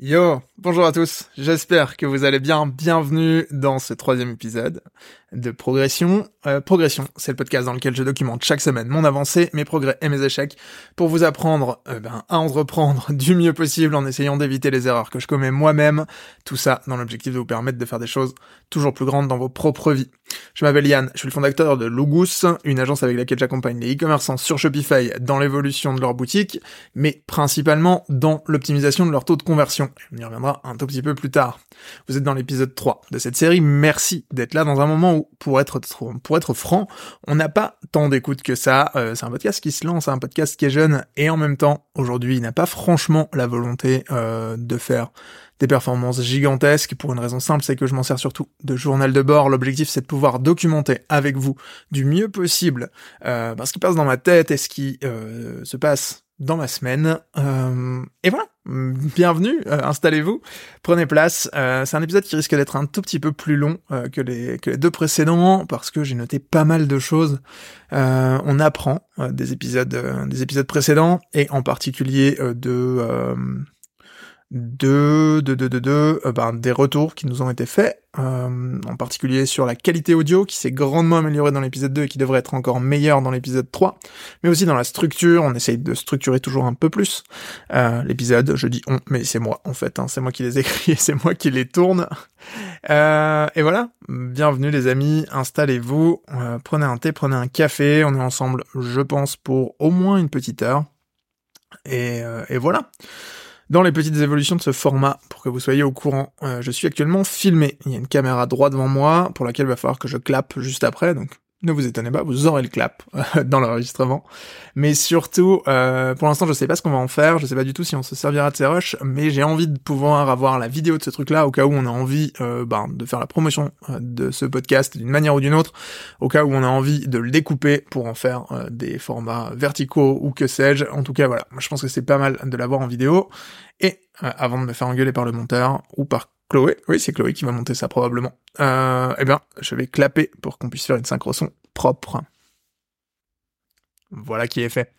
Ja, bonjour à tous, j'espère que vous allez bien, bienvenue dans ce troisième épisode de Progression. Euh, Progression, c'est le podcast dans lequel je documente chaque semaine mon avancée, mes progrès et mes échecs pour vous apprendre euh, ben, à entreprendre du mieux possible en essayant d'éviter les erreurs que je commets moi-même, tout ça dans l'objectif de vous permettre de faire des choses toujours plus grandes dans vos propres vies. Je m'appelle Yann, je suis le fondateur de Logus, une agence avec laquelle j'accompagne les e-commerçants sur Shopify dans l'évolution de leur boutique, mais principalement dans l'optimisation de leur taux de conversion. Un tout petit peu plus tard. Vous êtes dans l'épisode 3 de cette série, merci d'être là dans un moment où, pour être, pour être franc, on n'a pas tant d'écoute que ça. Euh, c'est un podcast qui se lance, un podcast qui est jeune, et en même temps, aujourd'hui, il n'a pas franchement la volonté euh, de faire des performances gigantesques pour une raison simple, c'est que je m'en sers surtout de journal de bord. L'objectif, c'est de pouvoir documenter avec vous du mieux possible euh, ben, ce qui passe dans ma tête et ce qui euh, se passe dans ma semaine. Euh, et voilà, bienvenue, euh, installez-vous, prenez place. Euh, c'est un épisode qui risque d'être un tout petit peu plus long que, les, que les deux précédents parce que j'ai noté pas mal de choses. on apprend des épisodes, des épisodes précédents et en particulier de de, de, de, de, de euh, ben, des retours qui nous ont été faits, euh, en particulier sur la qualité audio qui s'est grandement améliorée dans l'épisode 2 et qui devrait être encore meilleure dans l'épisode 3, mais aussi dans la structure, on essaye de structurer toujours un peu plus euh, l'épisode, je dis on, mais c'est moi en fait, hein, c'est moi qui les écris et c'est moi qui les tourne. Euh, et voilà, bienvenue les amis, installez-vous, euh, prenez un thé, prenez un café, on est ensemble, je pense, pour au moins une petite heure. Et, et voilà. Dans les petites évolutions de ce format, pour que vous soyez au courant, euh, je suis actuellement filmé. Il y a une caméra droit devant moi, pour laquelle il va falloir que je clappe juste après, donc ne vous étonnez pas, vous aurez le clap euh, dans l'enregistrement. Mais surtout, euh, pour l'instant, je sais pas ce qu'on va en faire, je sais pas du tout si on se servira de ces rushs, mais j'ai envie de pouvoir avoir la vidéo de ce truc-là au cas où on a envie euh, ben, de faire la promotion de ce podcast d'une manière ou d'une autre, au cas où on a envie de le découper pour en faire des formats verticaux ou que sais-je. En tout cas, voilà, je pense que c'est pas mal de l'avoir en vidéo. Et avant de me faire engueuler par le monteur ou par Chloé, oui c'est Chloé qui va monter ça probablement. Euh, eh bien, je vais clapper pour qu'on puisse faire une synchro son propre. Voilà qui est fait.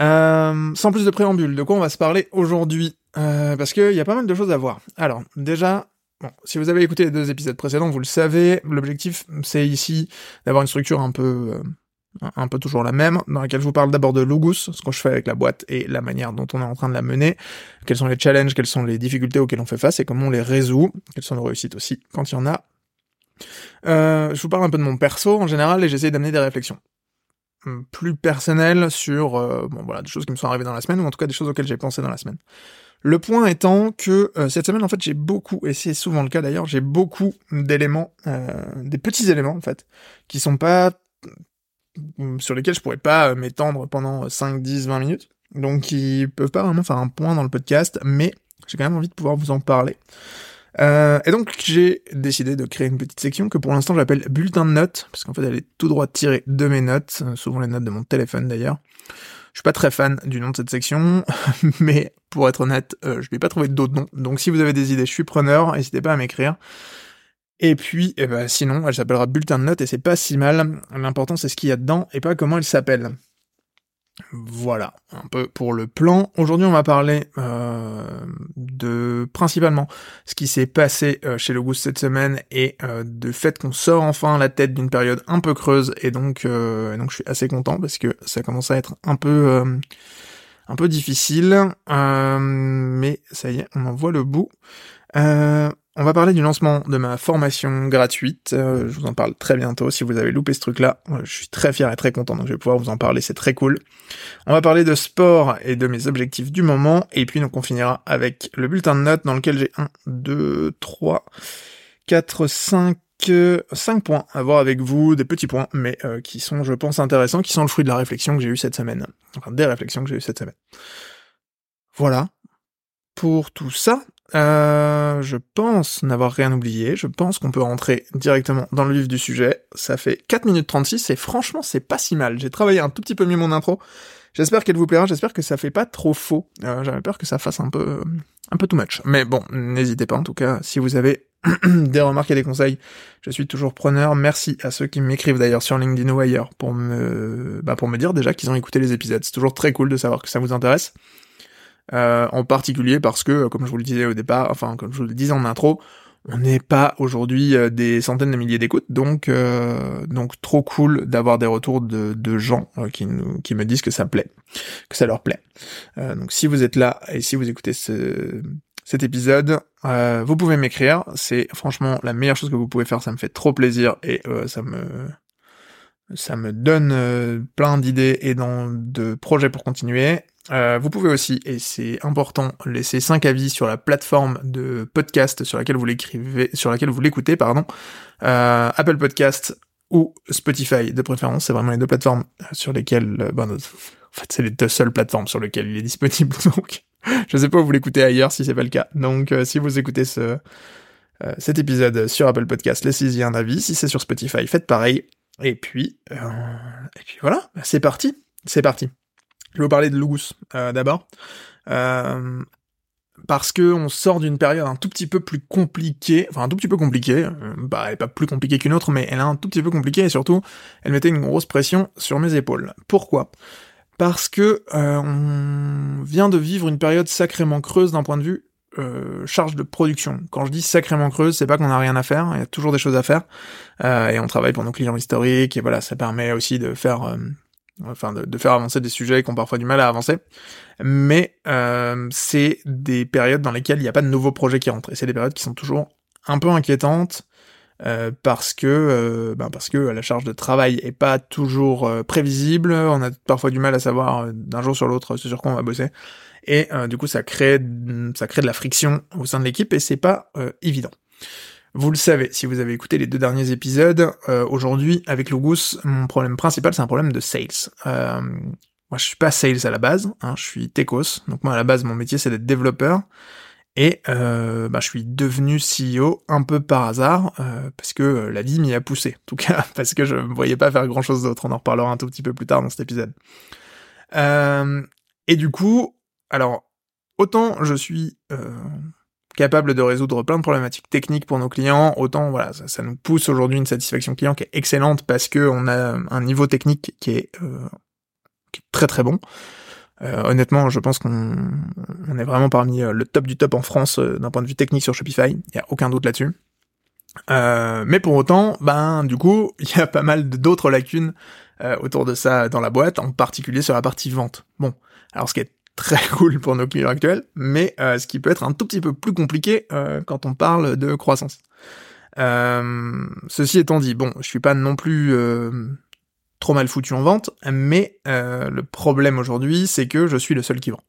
Euh, sans plus de préambule, de quoi on va se parler aujourd'hui? Euh, Parce qu'il y a pas mal de choses à voir. Alors, déjà, bon, si vous avez écouté les deux épisodes précédents, vous le savez, l'objectif c'est ici d'avoir une structure un peu euh, un peu toujours la même, dans laquelle je vous parle d'abord de Logus, ce que je fais avec la boîte et la manière dont on est en train de la mener, quels sont les challenges, quelles sont les difficultés auxquelles on fait face et comment on les résout, quelles sont nos réussites aussi quand il y en a. Euh, je vous parle un peu de mon perso en général et j'essaie d'amener des réflexions hum, plus personnelles sur euh, bon voilà des choses qui me sont arrivées dans la semaine ou en tout cas des choses auxquelles j'ai pensé dans la semaine. Le point étant que euh, cette semaine en fait j'ai beaucoup et c'est souvent le cas d'ailleurs j'ai beaucoup d'éléments des petits éléments en fait qui sont pas sur lesquels je pourrais pas euh, m'étendre pendant 5, 10, 20 minutes. Donc ils peuvent pas vraiment faire un point dans le podcast, mais j'ai quand même envie de pouvoir vous en parler. Euh, et donc j'ai décidé de créer une petite section que pour l'instant j'appelle bulletin de notes, parce qu'en fait elle est tout droit tirée de mes notes, euh, souvent les notes de mon téléphone d'ailleurs. Je suis pas très fan du nom de cette section, mais pour être honnête, euh, je n'ai pas trouvé d'autres noms. Donc si vous avez des idées, je suis preneur, n'hésitez pas à m'écrire. Et puis, eh ben, sinon, elle s'appellera bulletin de notes et c'est pas si mal. L'important c'est ce qu'il y a dedans et pas comment elle s'appelle. Voilà, un peu pour le plan. Aujourd'hui, on va parler euh, de principalement ce qui s'est passé euh, chez le Goose cette semaine et euh, de fait qu'on sort enfin la tête d'une période un peu creuse et donc donc je suis assez content parce que ça commence à être un peu un peu difficile, mais ça y est, on en voit le bout. On va parler du lancement de ma formation gratuite. Euh, je vous en parle très bientôt. Si vous avez loupé ce truc-là, euh, je suis très fier et très content, donc je vais pouvoir vous en parler. C'est très cool. On va parler de sport et de mes objectifs du moment. Et puis, donc, on finira avec le bulletin de notes dans lequel j'ai 1, 2, 3, 4, 5, 5 points à voir avec vous, des petits points, mais euh, qui sont, je pense, intéressants, qui sont le fruit de la réflexion que j'ai eue cette semaine. Enfin, des réflexions que j'ai eues cette semaine. Voilà. Pour tout ça, euh, je pense n'avoir rien oublié. Je pense qu'on peut rentrer directement dans le vif du sujet. Ça fait 4 minutes 36 et franchement, c'est pas si mal. J'ai travaillé un tout petit peu mieux mon intro. J'espère qu'elle vous plaira. J'espère que ça fait pas trop faux. Euh, J'avais peur que ça fasse un peu, un peu too much. Mais bon, n'hésitez pas en tout cas. Si vous avez des remarques et des conseils, je suis toujours preneur. Merci à ceux qui m'écrivent d'ailleurs sur LinkedIn ou ailleurs pour me, bah, pour me dire déjà qu'ils ont écouté les épisodes. C'est toujours très cool de savoir que ça vous intéresse. En particulier parce que, comme je vous le disais au départ, enfin comme je vous le disais en intro, on n'est pas aujourd'hui des centaines de milliers d'écoutes, donc donc trop cool d'avoir des retours de, de gens qui nous qui me disent que ça plaît, que ça leur plaît. donc si vous êtes là et si vous écoutez ce cet épisode, euh, vous pouvez m'écrire. C'est franchement la meilleure chose que vous pouvez faire. Ça me fait trop plaisir et euh, ça me ça me donne euh, plein d'idées et dans, de projets pour continuer. Vous pouvez aussi, et c'est important, laisser 5 avis sur la plateforme de podcast sur laquelle vous l'écrivez, sur laquelle vous l'écoutez, pardon. Apple Podcast ou Spotify de préférence. C'est vraiment les deux plateformes sur lesquelles, ben, en fait, c'est les deux seules plateformes sur lesquelles il est disponible. Donc, je sais pas où vous l'écoutez ailleurs si c'est pas le cas. Donc euh, si vous écoutez ce euh, cet épisode sur Apple Podcast, laissez-y un avis. Si c'est sur Spotify, faites pareil. Et puis euh, et puis voilà, c'est parti, c'est parti. Je vais vous parler de Lugus d'abord. parce que on sort d'une période un tout petit peu plus compliquée, enfin un tout petit peu compliquée, bah elle est pas plus compliquée qu'une autre, mais elle est un tout petit peu compliquée et surtout elle mettait une grosse pression sur mes épaules. Pourquoi? Parce que euh, on vient de vivre une période sacrément creuse d'un point de vue euh, charge de production. Quand je dis sacrément creuse, c'est pas qu'on a rien à faire, il y a toujours des choses à faire, euh, et on travaille pour nos clients historiques, et voilà, ça permet aussi de faire, enfin, de, faire avancer des sujets qui ont parfois du mal à avancer. Mais c'est des périodes dans lesquelles il n'y a pas de nouveaux projets qui rentrent, et c'est des périodes qui sont toujours un peu inquiétantes, euh, parce que euh, ben parce que la charge de travail est pas toujours euh, prévisible, on a parfois du mal à savoir d'un jour sur l'autre sur quoi on va bosser, et du coup ça crée ça crée de la friction au sein de l'équipe et c'est pas évident. Vous le savez, si vous avez écouté les deux derniers épisodes, aujourd'hui avec Logus, mon problème principal c'est un problème de sales. moi je suis pas sales à la base, hein, je suis techos, donc moi à la base mon métier c'est d'être développeur. Et euh, bah, je suis devenu CEO un peu par hasard, euh, parce que euh, la vie m'y a poussé. En tout cas, parce que je ne voyais pas faire grand-chose d'autre. On en reparlera un tout petit peu plus tard dans cet épisode. Euh, et du coup, alors, autant je suis capable de résoudre plein de problématiques techniques pour nos clients, autant voilà, ça, nous pousse aujourd'hui une satisfaction client qui est excellente parce que on a un niveau technique qui est, est très très bon. Euh, honnêtement, je pense qu'on on est vraiment parmi euh, le top du top en France euh, d'un point de vue technique sur Shopify. Il y a aucun doute là-dessus. mais pour autant, ben du coup, il y a pas mal d'autres lacunes autour de ça dans la boîte, en particulier sur la partie vente. Bon, alors ce qui est très cool pour nos clients actuels, mais ce qui peut être un tout petit peu plus compliqué quand on parle de croissance. ceci étant dit, bon, je suis pas non plus trop mal foutu en vente, mais euh, le problème aujourd'hui, c'est que je suis le seul qui vend.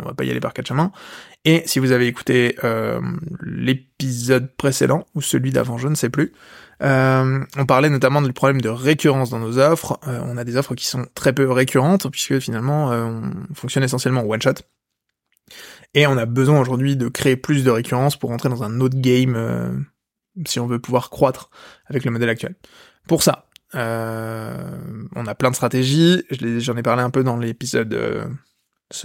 On va pas y aller par quatre chemins. Et si vous avez écouté euh, l'épisode précédent, ou celui d'avant, je ne sais plus, euh, on parlait notamment du problème de récurrence dans nos offres. on a des offres qui sont très peu récurrentes, puisque finalement, on fonctionne essentiellement en one-shot. Et on a besoin aujourd'hui de créer plus de récurrence pour rentrer dans un autre game, si on veut pouvoir croître avec le modèle actuel. Pour ça, euh, on a plein de stratégies. J'en ai, parlé un peu dans l'épisode,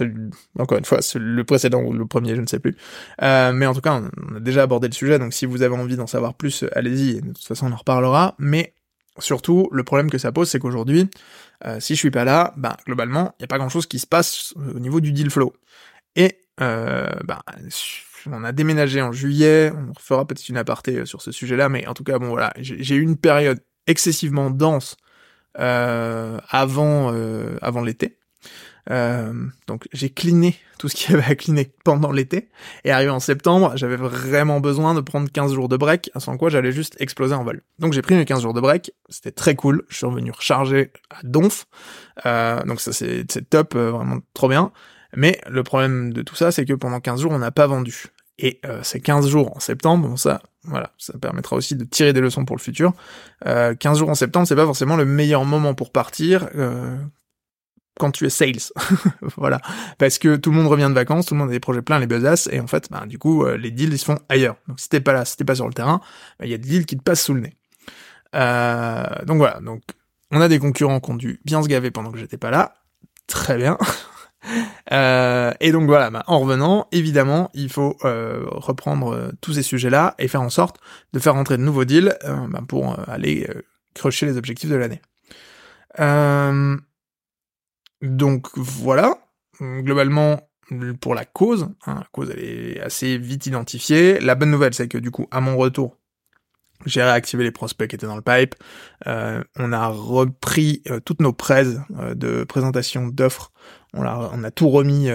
euh, encore une fois, le précédent ou le premier, je ne sais plus. Euh, mais en tout cas, on, a déjà abordé le sujet. Donc, si vous avez envie d'en savoir plus, allez-y. De toute façon, on en reparlera. Mais surtout, le problème que ça pose, c'est qu'aujourd'hui, si je suis pas là, bah, globalement, il n'y a pas grand-chose qui se passe au niveau du deal flow. Et bah, on a déménagé en juillet, on fera peut-être une aparté sur ce sujet-là, mais en tout cas, bon voilà, j'ai eu une période excessivement dense euh, avant euh, avant l'été. Euh, donc j'ai cliné tout ce qu'il y avait à cliner pendant l'été, et arrivé en septembre, j'avais vraiment besoin de prendre 15 jours de break, sans quoi j'allais juste exploser en vol. Donc j'ai pris mes 15 jours de break, c'était très cool, je suis revenu recharger à donf, euh, donc ça c'est top, euh, vraiment trop bien, mais le problème de tout ça, c'est que pendant 15 jours, on n'a pas vendu. Et euh, ces 15 jours en septembre, bon ça, voilà, ça permettra aussi de tirer des leçons pour le futur. Euh, 15 jours en septembre, c'est pas forcément le meilleur moment pour partir euh, quand tu es sales. voilà, parce que tout le monde revient de vacances, tout le monde a des projets pleins, les buzzas, et en fait, bah, du coup, euh, les deals ils se font ailleurs. Donc si t'es pas là, si t'es pas sur le terrain, bah, il y a des deals qui te passent sous le nez. Euh, donc voilà, donc on a des concurrents qui ont dû bien se gaver pendant que j'étais pas là. Très bien. Euh, et donc voilà, bah, en revenant, évidemment, il faut euh, reprendre euh, tous ces sujets-là et faire en sorte de faire rentrer de nouveaux deals bah, pour aller crocher les objectifs de l'année. Donc voilà, globalement, pour la cause. Hein, la cause, elle est assez vite identifiée. La bonne nouvelle, c'est que du coup, à mon retour, j'ai réactivé les prospects qui étaient dans le pipe. Euh, on a repris euh, toutes nos prêts euh, de présentation d'offres. On a, tout remis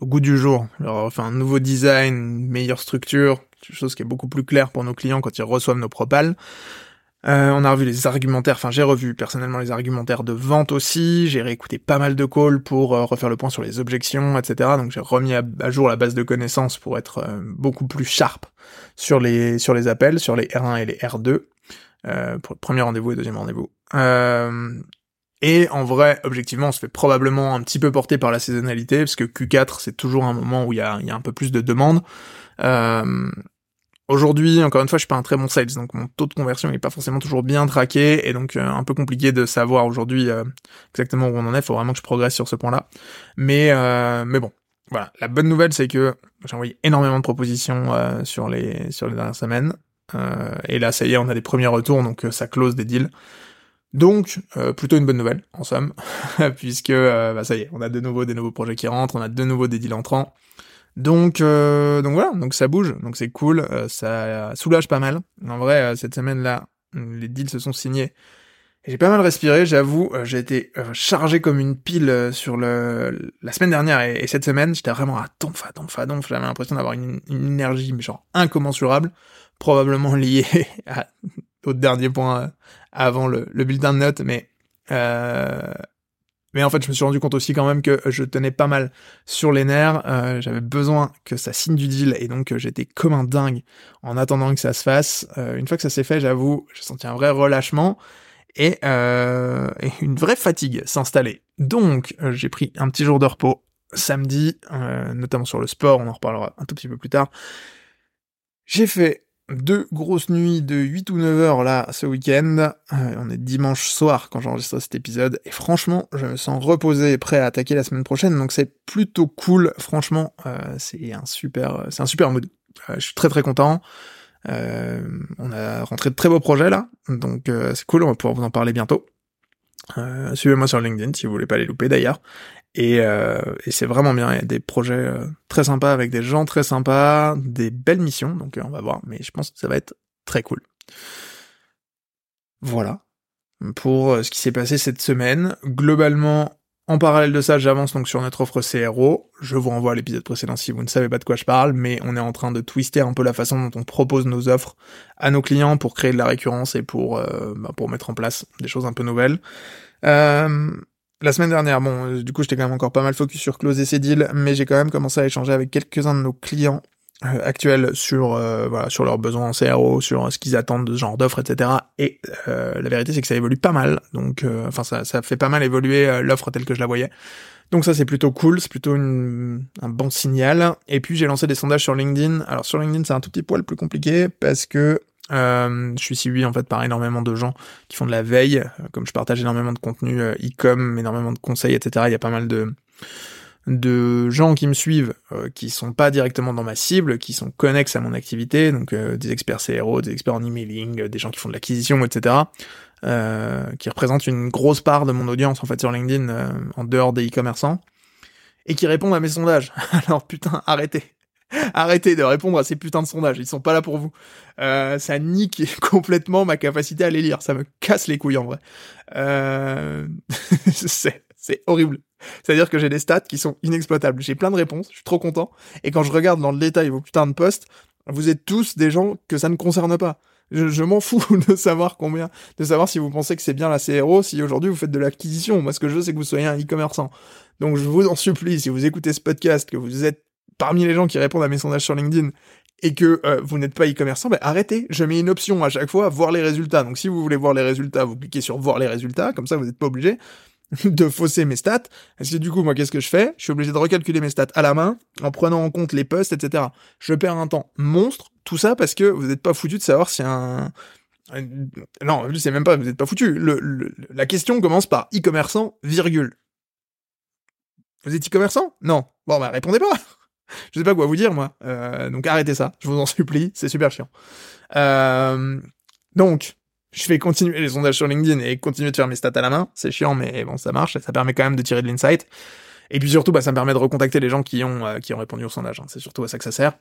au goût du jour. On leur a fait un nouveau design, une meilleure structure, chose qui est beaucoup plus clair pour nos clients quand ils reçoivent nos propals. Euh, on a revu les argumentaires, enfin j'ai revu personnellement les argumentaires de vente aussi, j'ai réécouté pas mal de calls pour euh, refaire le point sur les objections, etc. Donc j'ai remis à, jour la base de connaissances pour être euh, beaucoup plus sharp sur les, sur les appels, sur les R1 et les R2, pour le premier rendez-vous et deuxième rendez-vous. et en vrai, objectivement, on se fait probablement un petit peu porter par la saisonnalité, parce que Q4 c'est toujours un moment où il y a, y a, un peu plus de demandes. Aujourd'hui, encore une fois, je suis pas un très bon sales, donc mon taux de conversion n'est pas forcément toujours bien traqué, et donc euh, un peu compliqué de savoir aujourd'hui euh, exactement où on en est. Faut vraiment que je progresse sur ce point-là. Mais euh, mais bon, voilà. La bonne nouvelle, c'est que j'ai envoyé énormément de propositions sur les sur les dernières semaines, et là, ça y est, on a des premiers retours, donc ça close des deals. Donc, plutôt une bonne nouvelle, en somme, puisque bah, ça y est, on a de nouveau des nouveaux projets qui rentrent, on a de nouveau des deals entrants. Donc, euh, donc voilà, donc ça bouge, donc c'est cool, euh, ça soulage pas mal. En vrai, euh, cette semaine-là, les deals se sont signés. J'ai pas mal respiré, j'avoue. j'ai été chargé comme une pile sur le la semaine dernière et, cette semaine, j'étais vraiment à donf, à donf, à donf. J'avais l'impression d'avoir une, énergie, mais genre incommensurable, probablement liée au dernier point avant le, le bulletin de notes, mais mais en fait, je me suis rendu compte aussi quand même que je tenais pas mal sur les nerfs. Euh, j'avais besoin que ça signe du deal et donc euh, j'étais comme un dingue en attendant que ça se fasse. Euh, une fois que ça s'est fait, j'avoue, j'ai senti un vrai relâchement et, et une vraie fatigue s'installer. Donc, j'ai pris un petit jour de repos samedi, notamment sur le sport. On en reparlera un tout petit peu plus tard. J'ai fait deux grosses nuits de 8 ou 9 heures là ce week-end. Euh, on est dimanche soir quand j'enregistre cet épisode et franchement je me sens reposé et prêt à attaquer la semaine prochaine donc c'est plutôt cool. Franchement euh, c'est un super c'est un super mood. Euh, je suis très très content. on a rentré de très beaux projets là donc c'est cool on va pouvoir vous en parler bientôt. Suivez-moi sur LinkedIn si vous voulez pas les louper d'ailleurs. Et, euh, et c'est vraiment bien. Il y a des projets euh, très sympas avec des gens très sympas, des belles missions. Donc euh, on va voir. Mais je pense que ça va être très cool. Voilà pour ce qui s'est passé cette semaine. Globalement, en parallèle de ça, j'avance donc sur notre offre CRO. Je vous renvoie à l'épisode précédent si vous ne savez pas de quoi je parle, mais on est en train de twister un peu la façon dont on propose nos offres à nos clients pour créer de la récurrence et pour, bah, pour mettre en place des choses un peu nouvelles. Euh, la semaine dernière, bon, euh, du coup, j'étais quand même encore pas mal focus sur closer ces deals, mais j'ai quand même commencé à échanger avec quelques-uns de nos clients euh, actuels sur euh, voilà sur leurs besoins en CRO, sur ce qu'ils attendent de ce genre d'offres, etc. Et la vérité, c'est que ça évolue pas mal. Donc, enfin, ça, ça fait pas mal évoluer l'offre telle que je la voyais. Donc ça, c'est plutôt cool, c'est plutôt un bon signal. Et puis, j'ai lancé des sondages sur LinkedIn. Alors, sur LinkedIn, c'est un tout petit poil plus compliqué parce que euh, je suis suivi en fait par énormément de gens qui font de la veille, euh, comme je partage énormément de contenu euh, e-com, énormément de conseils, etc. Il y a pas mal de gens qui me suivent, qui sont pas directement dans ma cible, qui sont connexes à mon activité, donc des experts CRO, des experts en emailing, des gens qui font de l'acquisition, etc. qui représentent une grosse part de mon audience en fait sur LinkedIn en dehors des e-commerçants et qui répondent à mes sondages. Alors putain, arrêtez. Arrêtez de répondre à ces putains de sondages, ils sont pas là pour vous. Euh, ça nique complètement ma capacité à les lire, ça me casse les couilles en vrai. Euh... c'est horrible. C'est-à-dire que j'ai des stats qui sont inexploitables. J'ai plein de réponses, je suis trop content. Et quand je regarde dans le détail vos putains de posts, vous êtes tous des gens que ça ne concerne pas. Je, je m'en fous de savoir combien, de savoir si vous pensez que c'est bien la CRO, si aujourd'hui vous faites de l'acquisition. Moi, ce que je veux, c'est que vous soyez un e-commerçant. Donc, je vous en supplie, si vous écoutez ce podcast, que vous êtes parmi les gens qui répondent à mes sondages sur LinkedIn et que euh, vous n'êtes pas e-commerçant, bah arrêtez. Je mets une option à chaque fois, voir les résultats. Donc si vous voulez voir les résultats, vous cliquez sur voir les résultats, comme ça vous n'êtes pas obligé de fausser mes stats. Parce que du coup, moi, qu'est-ce que je fais? Je suis obligé de recalculer mes stats à la main, en prenant en compte les posts, etc. Je perds un temps monstre, tout ça parce que vous n'êtes pas foutu de savoir si un... Non, c'est même pas, vous n'êtes pas foutu. La question commence par e-commerçant, virgule. Vous êtes e-commerçant? Non. Bon, bah répondez pas je sais pas quoi vous dire moi. Euh, donc arrêtez ça, je vous en supplie, c'est super chiant. Euh, donc, je vais continuer les sondages sur LinkedIn et continuer de faire mes stats à la main. C'est chiant, mais bon, ça marche, ça permet quand même de tirer de l'insight. Et puis surtout, bah, ça me permet de recontacter les gens qui ont, qui ont répondu au sondage. Hein. C'est surtout à ça que ça sert.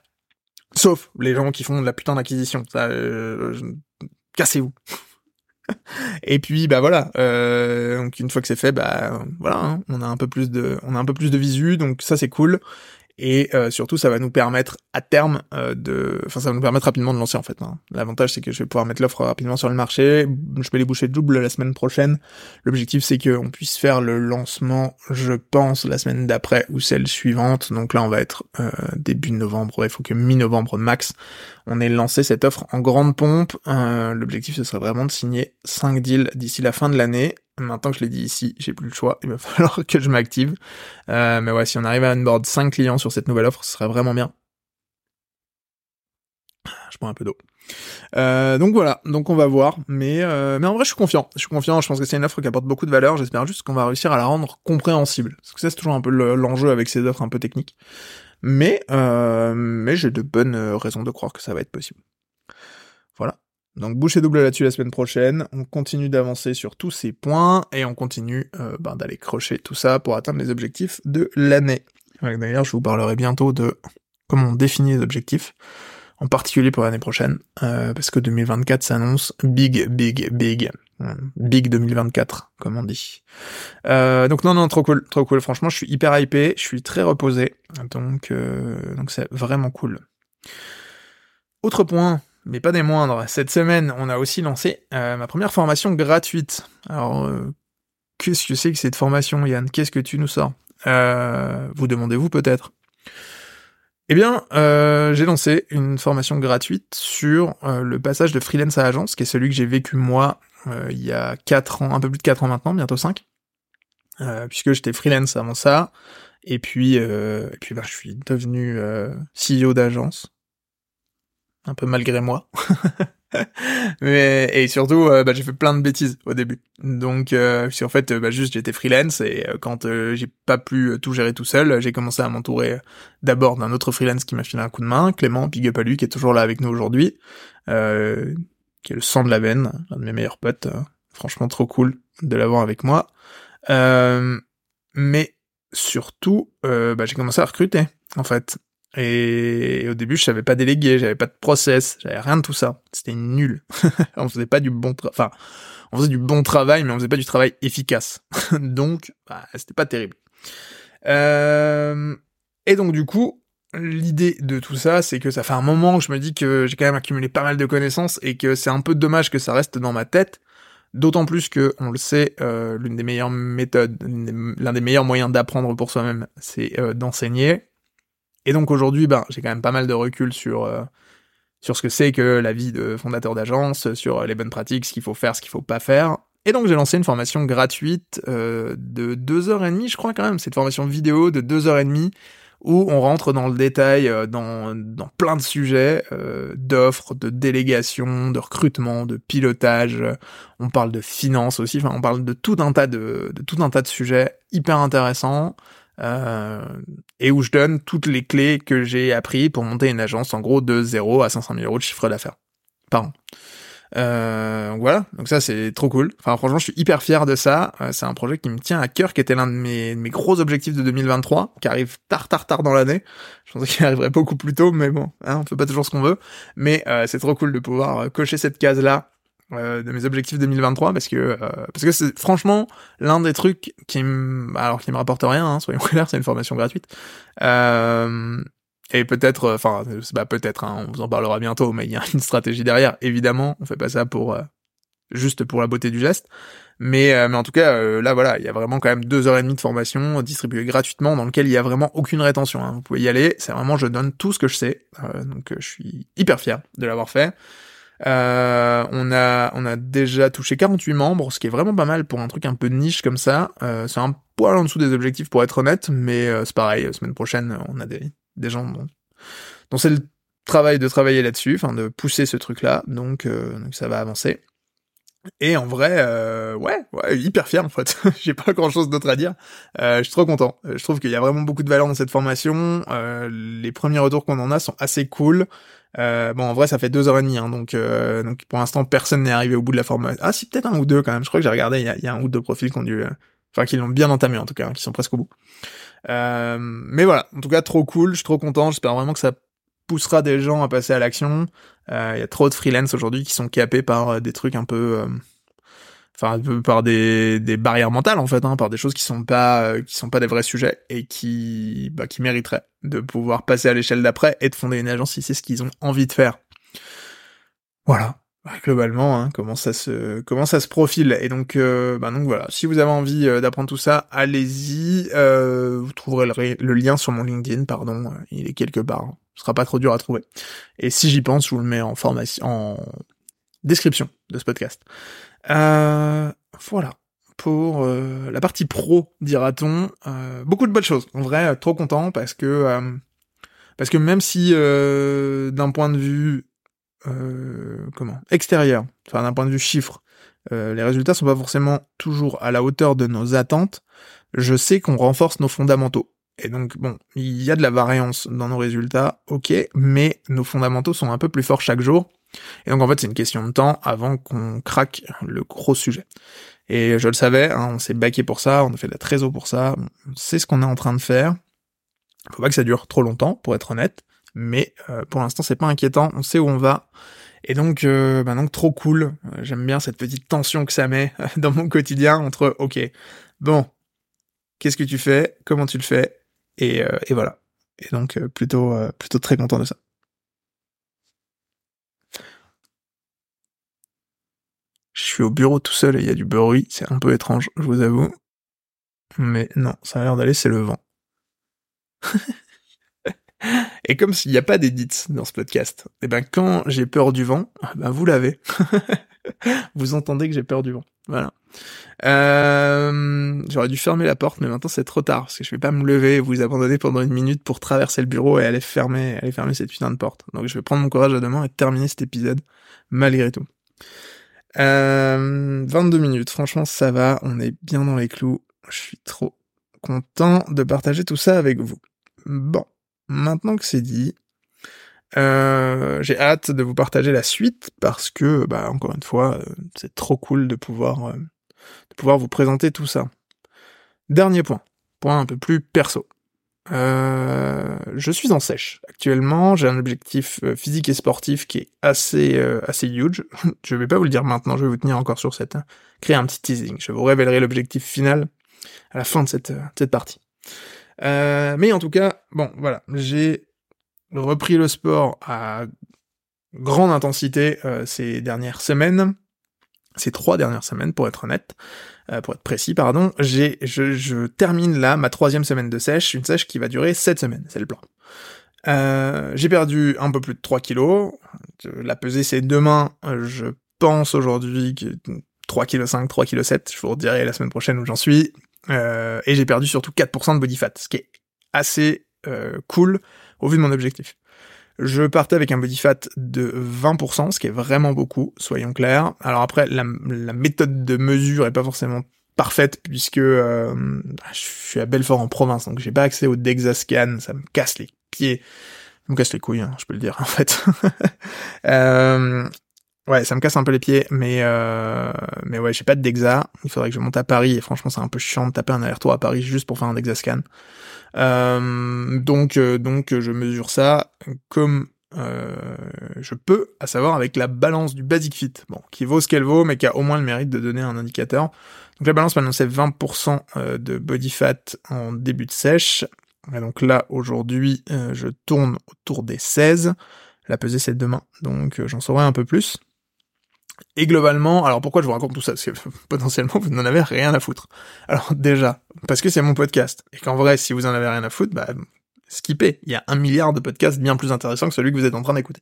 Sauf les gens qui font de la putain d'acquisition. Ça, cassez-vous. et puis bah voilà, euh, donc une fois que c'est fait, bah voilà, hein, on a un peu plus de, on a un peu plus de visu, donc ça c'est cool et euh, surtout ça va nous permettre à terme euh, de enfin ça va nous permettre rapidement de lancer en fait hein. l'avantage c'est que je vais pouvoir mettre l'offre rapidement sur le marché. Je vais les boucher double la semaine prochaine. L'objectif c'est qu'on puisse faire le lancement je pense la semaine d'après ou celle suivante. Donc là on va être euh, début novembre. Il faut que mi-novembre max on ait lancé cette offre en grande pompe. L'objectif ce serait vraiment de signer 5 deals d'ici la fin de l'année Maintenant que je l'ai dit ici, j'ai plus le choix, il va falloir que je m'active. Euh, mais ouais, si on arrive à onboard 5 clients sur cette nouvelle offre, ce serait vraiment bien. Je prends un peu d'eau. Euh, donc voilà, donc on va voir, mais euh, mais en vrai je suis confiant, je suis confiant, je pense que c'est une offre qui apporte beaucoup de valeur, j'espère juste qu'on va réussir à la rendre compréhensible, parce que ça c'est toujours un peu l'enjeu avec ces offres un peu techniques, mais mais j'ai de bonnes raisons de croire que ça va être possible. Voilà, donc bouche et double là-dessus la semaine prochaine. On continue d'avancer sur tous ces points et on continue euh, ben, d'aller crocher tout ça pour atteindre les objectifs de l'année. D'ailleurs, je vous parlerai bientôt de comment on définit les objectifs, en particulier pour l'année prochaine, euh, parce que 2024 s'annonce big, big, big. Big 2024, comme on dit. Euh, donc non, non, trop cool, trop cool. Franchement, je suis hyper hypé, je suis très reposé, donc donc c'est vraiment cool. Autre point mais pas des moindres. Cette semaine, on a aussi lancé euh, ma première formation gratuite. Alors, euh, qu'est-ce que c'est que cette formation, Yann? Qu'est-ce que tu nous sors? Euh, Vous demandez-vous peut-être Eh bien, j'ai lancé une formation gratuite sur le passage de freelance à agence, qui est celui que j'ai vécu moi il y a 4 ans, un peu plus de 4 ans maintenant, bientôt 5. puisque j'étais freelance avant ça. Et puis, et puis bah, je suis devenu CEO d'agence un peu malgré moi. Mais et surtout, euh, bah, j'ai fait plein de bêtises au début. Donc, euh, en fait, bah, juste j'étais freelance et euh, quand euh, j'ai pas pu tout gérer tout seul, j'ai commencé à m'entourer d'abord d'un autre freelance qui m'a filé un coup de main, Clément lui, qui est toujours là avec nous aujourd'hui, qui est le sang de la veine, l'un de mes meilleurs potes. franchement, trop cool de l'avoir avec moi. mais surtout, bah, j'ai commencé à recruter en fait. Et au début, je savais pas déléguer, j'avais pas de process, j'avais rien de tout ça. C'était nul. on faisait pas du bon travail, enfin, on faisait du bon travail, mais on faisait pas du travail efficace. donc, bah, c'était pas terrible. Euh... Et donc, du coup, l'idée de tout ça, c'est que ça fait un moment que je me dis que j'ai quand même accumulé pas mal de connaissances et que c'est un peu dommage que ça reste dans ma tête. D'autant plus que, on le sait, euh, l'une des meilleures méthodes, l'un des meilleurs moyens d'apprendre pour soi-même, c'est euh, d'enseigner. Et donc aujourd'hui, ben, j'ai quand même pas mal de recul sur euh, sur ce que c'est que la vie de fondateur d'agence, sur les bonnes pratiques, ce qu'il faut faire, ce qu'il faut pas faire. Et donc j'ai lancé une formation gratuite euh, de deux heures et demie, je crois quand même. Cette formation vidéo de deux heures et demie où on rentre dans le détail euh, dans, dans plein de sujets, euh, d'offres, de délégation, de recrutement, de pilotage. On parle de finance aussi. Enfin, on parle de tout un tas de, de tout un tas de sujets hyper intéressants. Euh, et où je donne toutes les clés que j'ai appris pour monter une agence, en gros de 0 à 500 000 euros de chiffre d'affaires par an. Euh, voilà, donc ça c'est trop cool. Enfin franchement je suis hyper fier de ça. Euh, c'est un projet qui me tient à cœur, qui était l'un de mes, gros objectifs de 2023, qui arrive tard tard tard dans l'année. Je pensais qu'il arriverait beaucoup plus tôt, mais bon, hein, on fait pas toujours ce qu'on veut. Mais euh, c'est trop cool de pouvoir euh, cocher cette case là euh, de mes objectifs 2023 parce que euh, parce que c'est franchement l'un des trucs qui me alors qui me rapporte rien hein, soyons clairs c'est une formation gratuite. Euh, et peut-être euh, enfin bah peut-être hein, on vous en parlera bientôt mais il y a une stratégie derrière. Évidemment on fait pas ça pour juste pour la beauté du geste. Mais mais en tout cas là voilà il y a vraiment quand même deux heures et demie de formation distribuée gratuitement dans lequel il y a vraiment aucune rétention hein. vous pouvez y aller c'est vraiment je donne tout ce que je sais. Donc je suis hyper fier de l'avoir fait euh, on a on a déjà touché 48 membres, ce qui est vraiment pas mal pour un truc un peu niche comme ça. Euh, c'est un poil en dessous des objectifs pour être honnête, mais euh, c'est pareil. Semaine prochaine, on a des des gens dont, dont c'est le travail de travailler là-dessus, enfin de pousser ce truc-là. Donc donc ça va avancer. Et en vrai, euh, ouais, ouais, hyper fier en fait. J'ai pas grand chose d'autre à dire. Euh, je suis trop content. Je trouve qu'il y a vraiment beaucoup de valeur dans cette formation. Euh, les premiers retours qu'on en a sont assez cool. Euh, bon, en vrai, ça fait deux heures et demie, hein, donc, euh, donc pour l'instant, personne n'est arrivé au bout de la formation. Ah, si, peut-être un ou deux quand même. Je crois que j'ai regardé, il y a, y a, un ou deux profils qui ont dû, Enfin, qui l'ont bien entamé en tout cas, hein, qui sont presque au bout. Euh, mais voilà, en tout cas, trop cool, je suis trop content, j'espère vraiment que ça poussera des gens à passer à l'action. Il euh, y a trop de freelance aujourd'hui qui sont capés par euh, des trucs un peu... Euh, enfin par des, des barrières mentales en fait, hein, par des choses qui sont pas qui sont pas des vrais sujets et qui bah, qui mériteraient de pouvoir passer à l'échelle d'après et de fonder une agence si c'est ce qu'ils ont envie de faire. Voilà. Bah, globalement, hein, comment ça se comment ça se profile et donc euh, bah donc voilà. Si vous avez envie euh, d'apprendre tout ça, allez-y. Euh, vous trouverez le, lien sur mon LinkedIn, pardon. Il est quelque part. Ce sera pas trop dur à trouver. Et si j'y pense, je vous le mets en formation, en description de ce podcast. Voilà pour la partie pro, dira-t-on. beaucoup de bonnes choses. En vrai, trop content parce que parce que même si d'un point de vue euh, comment extérieur, enfin d'un point de vue chiffre, euh, les résultats sont pas forcément toujours à la hauteur de nos attentes. Je sais qu'on renforce nos fondamentaux. Et donc bon, il y a de la variance dans nos résultats, ok, mais nos fondamentaux sont un peu plus forts chaque jour. Et donc en fait c'est une question de temps avant qu'on craque le gros sujet. Et je le savais, hein, on s'est baqué pour ça, on a fait de la trésor pour ça, on sait ce qu'on est en train de faire. Faut pas que ça dure trop longtemps, pour être honnête mais euh, pour l'instant c'est pas inquiétant, on sait où on va. Et donc, euh, bah donc trop cool. Euh, j'aime bien cette petite tension que ça met dans mon quotidien entre ok, bon, qu'est-ce que tu fais, comment tu le fais, et, et voilà. Et donc plutôt plutôt très content de ça. Je suis au bureau tout seul et il y a du bruit, c'est un peu étrange, je vous avoue. Mais non, ça a l'air d'aller, c'est le vent. Et comme s'il n'y a pas d'édits dans ce podcast, eh ben quand j'ai peur du vent, ben vous l'avez. vous entendez que j'ai peur du vent. Voilà. Euh, J'aurais dû fermer la porte, mais maintenant c'est trop tard parce que je vais pas me lever et vous abandonner pendant une minute pour traverser le bureau et aller fermer, aller fermer cette putain de porte. Donc je vais prendre mon courage à deux mains et terminer cet épisode malgré tout. Euh, 22 minutes, franchement ça va, on est bien dans les clous. Je suis trop content de partager tout ça avec vous. Bon, maintenant que c'est dit, euh, j'ai hâte de vous partager la suite parce que, bah, encore une fois, euh, c'est trop cool de pouvoir, euh, de pouvoir vous présenter tout ça. Dernier point, point un peu plus perso. Je suis en sèche. Actuellement, j'ai un objectif physique et sportif qui est assez, assez huge. je vais pas vous le dire maintenant, je vais vous tenir encore sur cette, hein. créer un petit teasing. Je vous révélerai l'objectif final à la fin de cette, cette partie. Euh, mais en tout cas, bon, voilà, j'ai repris le sport à grande intensité euh, ces dernières semaines, ces trois dernières semaines pour être honnête, euh, pour être précis, pardon. J'ai, je, je, termine là ma troisième semaine de sèche, une sèche qui va durer sept semaines, c'est le plan. j'ai perdu un peu plus de 3 kilos. La pesée c'est demain. Je pense aujourd'hui que 3 kg 5, 3 kg 7. Je vous redirai la semaine prochaine où j'en suis. Euh, et j'ai perdu surtout 4% de body fat, ce qui est assez euh, cool au vu de mon objectif. Je partais avec un body fat de 20%, ce qui est vraiment beaucoup, soyons clairs. Alors après, la, méthode de mesure est pas forcément parfaite puisque euh, je suis à Belfort en province, donc j'ai pas accès au Dexascan, ça me casse les pieds, ça me casse les couilles, hein, je peux le dire en fait. euh, Ouais, ça me casse un peu les pieds, mais euh, mais ouais, j'ai pas de Dexa. Il faudrait que je monte à Paris et franchement, c'est un peu chiant de taper un aller-retour à Paris juste pour faire un Dexa scan. Euh, donc euh, donc je mesure ça comme euh, je peux, à savoir avec la balance du Basic Fit, bon, qui vaut ce qu'elle vaut, mais qui a au moins le mérite de donner un indicateur. Donc la balance c'est 20% euh, de body fat en début de sèche. Et donc là aujourd'hui, je tourne autour des 16. La pesée c'est demain, donc j'en saurai un peu plus. Et globalement, alors pourquoi je vous raconte tout ça? Parce que potentiellement, vous n'en avez rien à foutre. Alors déjà, parce que c'est mon podcast. Et qu'en vrai, si vous en avez rien à foutre, bah, skippez. Il y a un milliard de podcasts bien plus intéressants que celui que vous êtes en train d'écouter.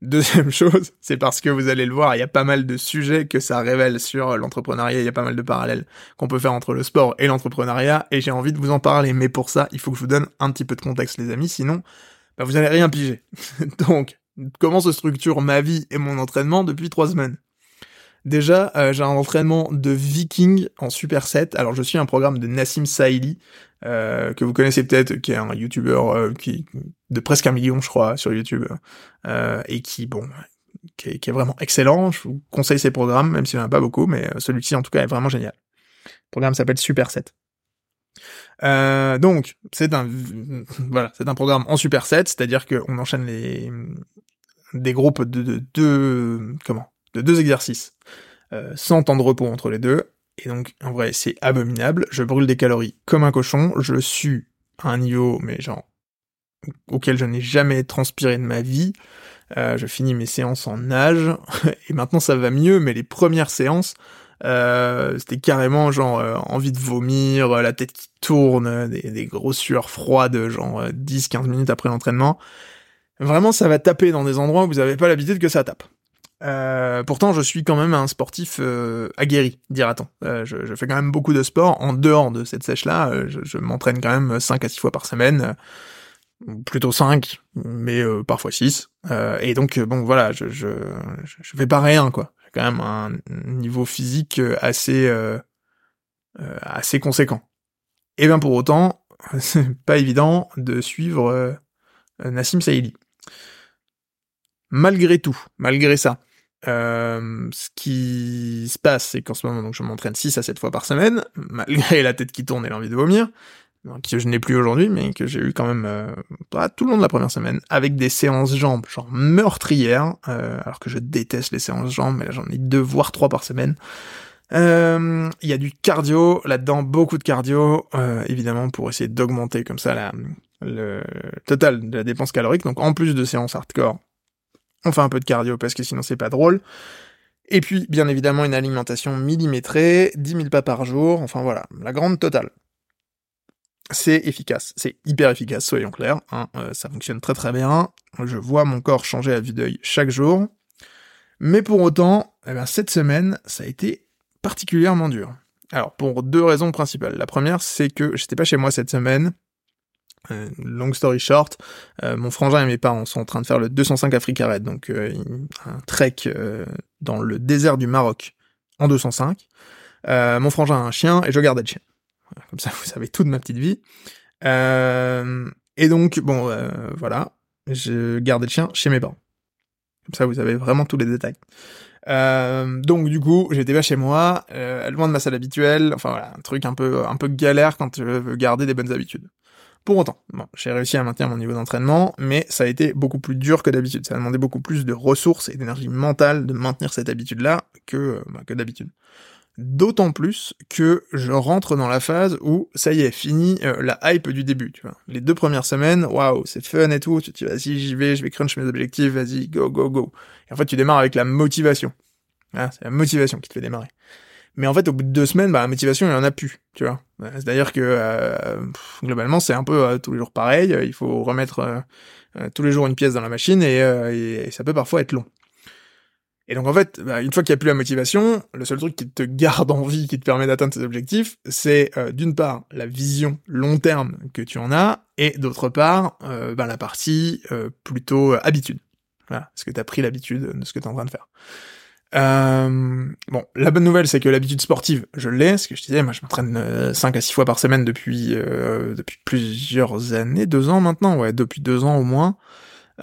Deuxième chose, c'est parce que vous allez le voir, il y a pas mal de sujets que ça révèle sur l'entrepreneuriat, il y a pas mal de parallèles qu'on peut faire entre le sport et l'entrepreneuriat, et j'ai envie de vous en parler. Mais pour ça, il faut que je vous donne un petit peu de contexte, les amis, sinon, bah, vous allez rien piger. Donc, comment se structure ma vie et mon entraînement depuis trois semaines. Déjà, euh, j'ai un entraînement de viking en Super 7. Alors, je suis un programme de Nassim Saïli, euh, que vous connaissez peut-être, qui est un YouTuber euh, qui de presque un million, je crois, sur YouTube, et qui, bon, qui est, vraiment excellent. Je vous conseille ses programmes, même s'il n'y en a pas beaucoup, mais celui-ci, en tout cas, est vraiment génial. Le programme s'appelle Superset. Euh, donc, c'est un, voilà, c'est un programme en superset, c'est-à-dire qu'on enchaîne les, des groupes de, deux, comment, de deux exercices, euh, sans temps de repos entre les deux. Et donc, en vrai, c'est abominable. Je brûle des calories comme un cochon. Je suis à un niveau, mais genre, auquel je n'ai jamais transpiré de ma vie. Euh, je finis mes séances en nage, et maintenant ça va mieux, mais les premières séances, euh, c'était carrément genre euh, envie de vomir, la tête qui tourne, des, des grosses sueurs froides, genre 10-15 minutes après l'entraînement. Vraiment, ça va taper dans des endroits où vous n'avez pas l'habitude que ça tape. pourtant, je suis quand même un sportif aguerri, dira-t-on. Je, je, fais quand même beaucoup de sport en dehors de cette sèche-là. je, je m'entraîne quand même 5 à 6 fois par semaine plutôt 5, mais euh, parfois 6. Euh, et donc, euh, bon, voilà, je, je, je fais pas rien, quoi. Quand même un niveau physique assez, assez conséquent. Et bien pour autant, c'est pas évident de suivre Nassim Saïli. Malgré tout, malgré ça, ce qui se passe, c'est qu'en ce moment, je m'entraîne 6 à 7 fois par semaine, malgré la tête qui tourne et l'envie de vomir, que je n'ai plus aujourd'hui, mais que j'ai eu quand même euh, tout le long de la première semaine, avec des séances jambes genre meurtrières, euh, alors que je déteste les séances jambes, mais là j'en ai deux voire trois par semaine. Euh, il y a du cardio là-dedans, beaucoup de cardio, euh, évidemment pour essayer d'augmenter comme ça la, le total de la dépense calorique. Donc en plus de séances hardcore, on fait un peu de cardio parce que sinon c'est pas drôle. Et puis, bien évidemment, une alimentation millimétrée, 10 000 pas par jour, enfin voilà, la grande totale c'est efficace, c'est hyper efficace, soyons clairs, hein, euh, ça fonctionne très très bien, je vois mon corps changer à vue d'œil chaque jour, mais pour autant, eh ben, cette semaine, ça a été particulièrement dur. Alors, pour deux raisons principales. La première, c'est que j'étais pas chez moi cette semaine, euh, long story short, euh, mon frangin et mes parents sont en train de faire le 205 Africa Red, donc un trek dans le désert du Maroc en 205. mon frangin a un chien et je gardais le chien. Comme ça, vous savez toute ma petite vie. Euh, et donc, bon, euh, voilà, je gardais le chien chez mes parents. Comme ça, vous avez vraiment tous les détails. Euh, donc du coup, j'étais pas chez moi, euh, loin de ma salle habituelle, enfin voilà, un truc un peu un peu galère quand je veux garder des bonnes habitudes. Pour autant, bon, j'ai réussi à maintenir mon niveau d'entraînement, mais ça a été beaucoup plus dur que d'habitude. Ça a demandé beaucoup plus de ressources et d'énergie mentale de maintenir cette habitude-là que, bah, que d'habitude. D'autant plus que je rentre dans la phase où ça y est, fini euh, la hype du début, tu vois. Les deux premières semaines, waouh, c'est fun et tout, tu vas-y, j'y vais, je vais crunch mes objectifs, vas-y, go, go, go. Et en fait, tu démarres avec la motivation. Ah, c'est la motivation qui te fait démarrer. Mais en fait, au bout de deux semaines, bah, la motivation, il en a plus, tu vois. C'est-à-dire que euh, globalement, c'est un peu euh, tous les jours pareil. Il faut remettre tous les jours une pièce dans la machine et ça peut parfois être long. Et donc en fait, bah, une fois qu'il n'y a plus la motivation, le seul truc qui te garde en vie, qui te permet d'atteindre tes objectifs, c'est euh, d'une part la vision long terme que tu en as, et d'autre part euh, bah, la partie euh, plutôt habitude. Voilà, est-ce que tu as pris l'habitude de ce que tu es en train de faire. bon, la bonne nouvelle, c'est que l'habitude sportive, je l'ai, ce que je disais, moi je m'entraîne 5 à 6 fois par semaine depuis depuis plusieurs années, deux ans maintenant, ouais, depuis deux ans au moins.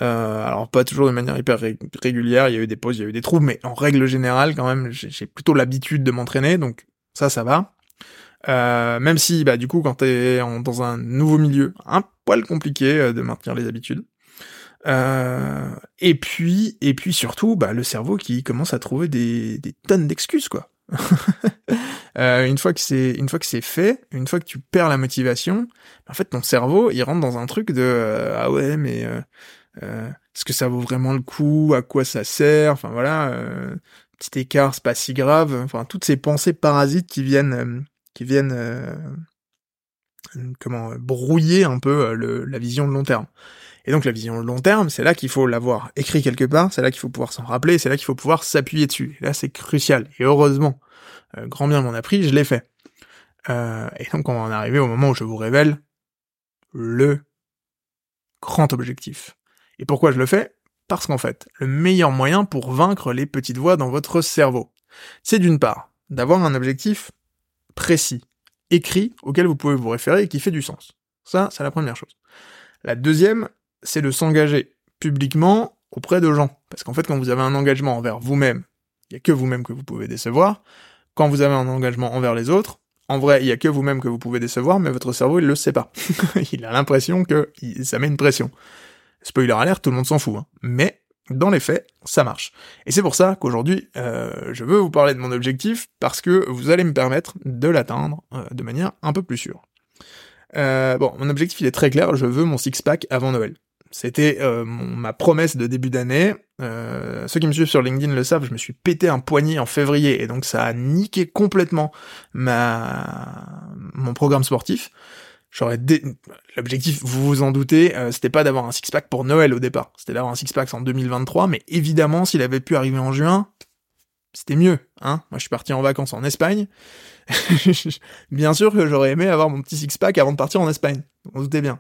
Euh, alors pas toujours de manière hyper régulière, il y a eu des pauses, il y a eu des trous, mais en règle générale quand même, j'ai plutôt l'habitude de m'entraîner, donc ça, ça va. Euh, même si, bah, du coup, quand t'es dans un nouveau milieu, un poil compliqué euh, de maintenir les habitudes. Euh, et puis, et puis surtout, bah, le cerveau qui commence à trouver des, des tonnes d'excuses, quoi. euh, une fois que c'est, une fois que c'est fait, une fois que tu perds la motivation, en fait, ton cerveau, il rentre dans un truc de, euh, ah ouais, mais euh, est-ce que ça vaut vraiment le coup? À quoi ça sert? Enfin voilà, euh, petit écart, c'est pas si grave. Enfin toutes ces pensées parasites qui viennent, euh, qui viennent, euh, comment brouiller un peu le, la vision de long terme. Et donc la vision de long terme, c'est là qu'il faut l'avoir écrit quelque part, c'est là qu'il faut pouvoir s'en rappeler, c'est là qu'il faut pouvoir s'appuyer dessus. Et là c'est crucial. Et heureusement, grand bien m'en a pris, je l'ai fait. et donc on va en arriver au moment où je vous révèle le grand objectif. Et pourquoi je le fais? Parce qu'en fait, le meilleur moyen pour vaincre les petites voix dans votre cerveau, c'est d'une part d'avoir un objectif précis, écrit, auquel vous pouvez vous référer et qui fait du sens. Ça, c'est la première chose. La deuxième, c'est de s'engager publiquement auprès de gens. Parce qu'en fait, quand vous avez un engagement envers vous-même, il n'y a que vous-même que vous pouvez décevoir. Quand vous avez un engagement envers les autres, En vrai, il y a que vous-même que vous pouvez décevoir, mais votre cerveau, il le sait pas. il a l'impression que ça met une pression. Spoiler alert, tout le monde s'en fout. Hein. Mais dans les faits, ça marche. Et c'est pour ça qu'aujourd'hui, euh, je veux vous parler de mon objectif, parce que vous allez me permettre de l'atteindre euh, de manière un peu plus sûre. Euh, bon, mon objectif il est très clair, je veux mon six-pack avant Noël. C'était euh, ma promesse de début d'année. Euh, ceux qui me suivent sur LinkedIn le savent, je me suis pété un poignet en février et donc ça a niqué complètement ma mon programme sportif. J'aurais l'objectif, vous vous en doutez, euh, c'était pas d'avoir un six pack pour Noël au départ, c'était d'avoir un six pack en 2023. Mais évidemment, s'il avait pu arriver en juin, c'était mieux. Hein Moi, je suis parti en vacances en Espagne. Bien sûr que j'aurais aimé avoir mon petit six pack avant de partir en Espagne. Vous vous doutez bien.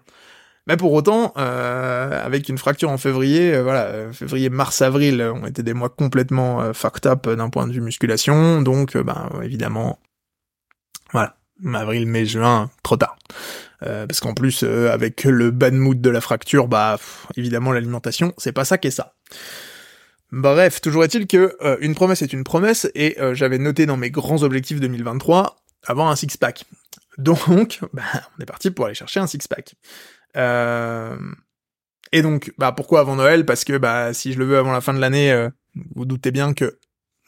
Mais pour autant, euh, avec une fracture en février, euh, voilà, euh, février, mars, avril ont été des mois complètement fucked up d'un point de vue musculation, donc ben évidemment, voilà, avril, mai, juin, trop tard. Parce qu'en plus, avec le bad mood de la fracture, bah évidemment l'alimentation, c'est pas ça qui est ça. Bref, toujours est-il que une promesse est une promesse, et j'avais noté dans mes grands objectifs 2023 avoir un six-pack. Donc, bah, on est parti pour aller chercher un six-pack. Euh, et donc, bah pourquoi avant Noël? Parce que bah si je le veux avant la fin de l'année, euh, vous doutez bien que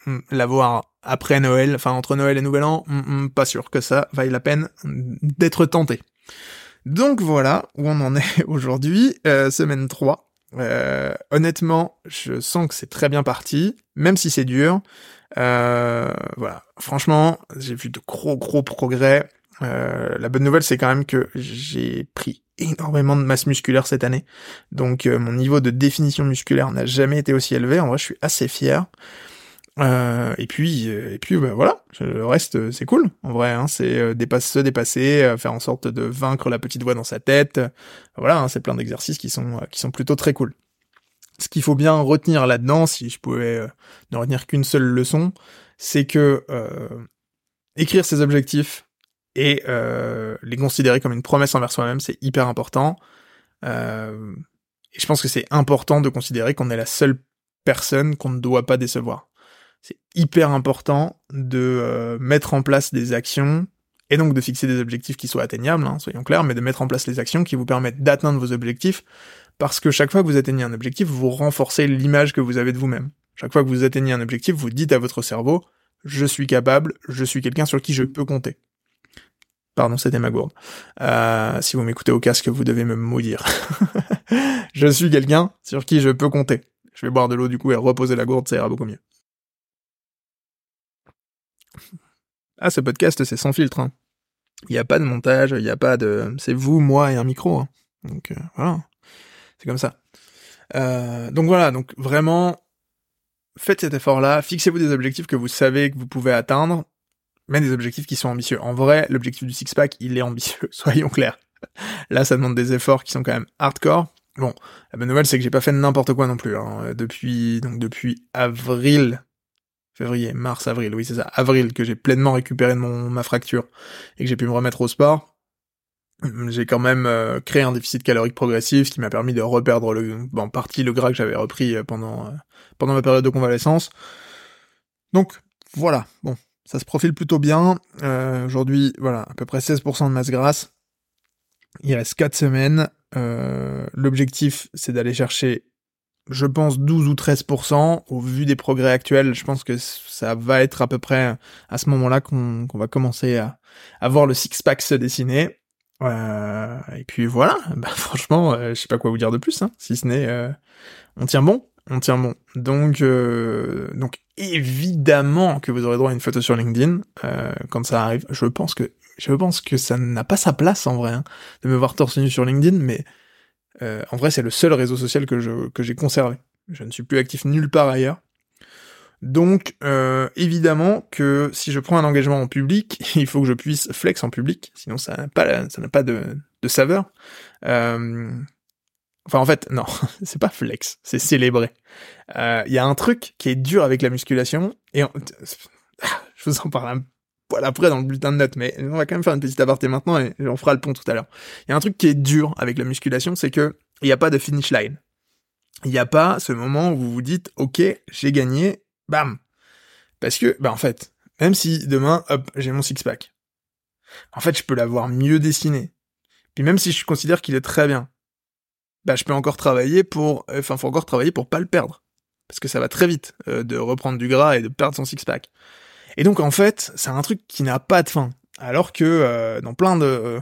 hmm, l'avoir après Noël, enfin entre Noël et Nouvel An, hmm, hmm, pas sûr que ça vaille la peine d'être tenté. Donc voilà où on en est aujourd'hui, euh, semaine 3. honnêtement, je sens que c'est très bien parti, même si c'est dur. voilà, franchement, j'ai vu de gros gros progrès. la bonne nouvelle, c'est quand même que j'ai pris énormément de masse musculaire cette année. Donc euh, mon niveau de définition musculaire n'a jamais été aussi élevé. En vrai, je suis assez fier. Euh, et puis, euh, et puis, bah, voilà. Le reste, c'est cool. En vrai, hein, c'est dépasser, se dépasser, faire en sorte de vaincre la petite voix dans sa tête. Voilà, hein, c'est plein d'exercices qui sont, qui sont plutôt très cool. Ce qu'il faut bien retenir là-dedans, si je pouvais ne retenir qu'une seule leçon, c'est que écrire ses objectifs, et euh, les considérer comme une promesse envers soi-même, c'est hyper important. Euh, et je pense que c'est important de considérer qu'on est la seule personne qu'on ne doit pas décevoir. C'est hyper important de euh, mettre en place des actions et donc de fixer des objectifs qui soient atteignables, hein, soyons clairs, mais de mettre en place les actions qui vous permettent d'atteindre vos objectifs, parce que chaque fois que vous atteignez un objectif, vous renforcez l'image que vous avez de vous-même. Chaque fois que vous atteignez un objectif, vous dites à votre cerveau, je suis capable, je suis quelqu'un sur qui je peux compter. Pardon, c'était ma gourde. Euh, si vous m'écoutez au casque, vous devez me maudire. je suis quelqu'un sur qui je peux compter. Je vais boire de l'eau du coup et reposer la gourde, ça ira beaucoup mieux. Ah, ce podcast, c'est sans filtre. Hein. Il n'y a pas de montage, il n'y a pas de... C'est vous, moi et un micro. Hein. Donc euh, voilà, c'est comme ça. Euh, donc voilà, donc vraiment, faites cet effort-là, fixez-vous des objectifs que vous savez que vous pouvez atteindre, mais des objectifs qui sont ambitieux. En vrai, l'objectif du six-pack, il est ambitieux, soyons clairs. Là, ça demande des efforts qui sont quand même hardcore. Bon, la bonne nouvelle, c'est que j'ai pas fait n'importe quoi non plus. Hein. Depuis, donc depuis avril, février, mars, avril, oui c'est ça, avril, que j'ai pleinement récupéré de mon, ma fracture et que j'ai pu me remettre au sport. J'ai quand même euh, créé un déficit calorique progressif, ce qui m'a permis de reperdre le, en partie le gras que j'avais repris euh, pendant euh, pendant ma période de convalescence. Donc voilà, bon, ça se profile plutôt bien. Euh, Aujourd'hui, voilà, à peu près 16% de masse grasse. Il reste 4 semaines. Euh, L'objectif, c'est d'aller chercher, je pense, 12 ou 13%. Au vu des progrès actuels, je pense que ça va être à peu près à ce moment-là qu'on va commencer à, voir le six-pack se dessiner. Euh, et puis voilà, bah, franchement, euh, je sais pas quoi vous dire de plus, hein, si ce n'est euh, on tient bon on tient bon. Donc, euh, donc évidemment que vous aurez droit à une photo sur LinkedIn euh, quand ça arrive. Je pense que je pense que ça n'a pas sa place en vrai hein, de me voir torse nu sur LinkedIn, mais euh, en vrai c'est le seul réseau social que je que j'ai conservé. Je ne suis plus actif nulle part ailleurs. Donc évidemment que si je prends un engagement en public, il faut que je puisse flex en public, sinon ça n'a pas ça n'a pas de, de saveur. Euh, Enfin, en fait, non, c'est pas flex, c'est célébrer. Il euh, y a un truc qui est dur avec la musculation, et je vous en parle un poil après dans le bulletin de notes, mais on va quand même faire une petite aparté maintenant et on fera le pont tout à l'heure. Il y a un truc qui est dur avec la musculation, c'est que il n'y a pas de finish line. Il n'y a pas ce moment où vous vous dites, ok, j'ai gagné, bam. Parce que, bah en fait, même si demain, hop, j'ai mon six pack, en fait, je peux l'avoir mieux dessiné. Puis même si je considère qu'il est très bien, bah, je peux encore travailler pour, enfin, faut encore travailler pour pas le perdre. Parce que ça va très vite, euh, de reprendre du gras et de perdre son six-pack. Et donc, en fait, c'est un truc qui n'a pas de fin. Alors que, euh, dans plein de,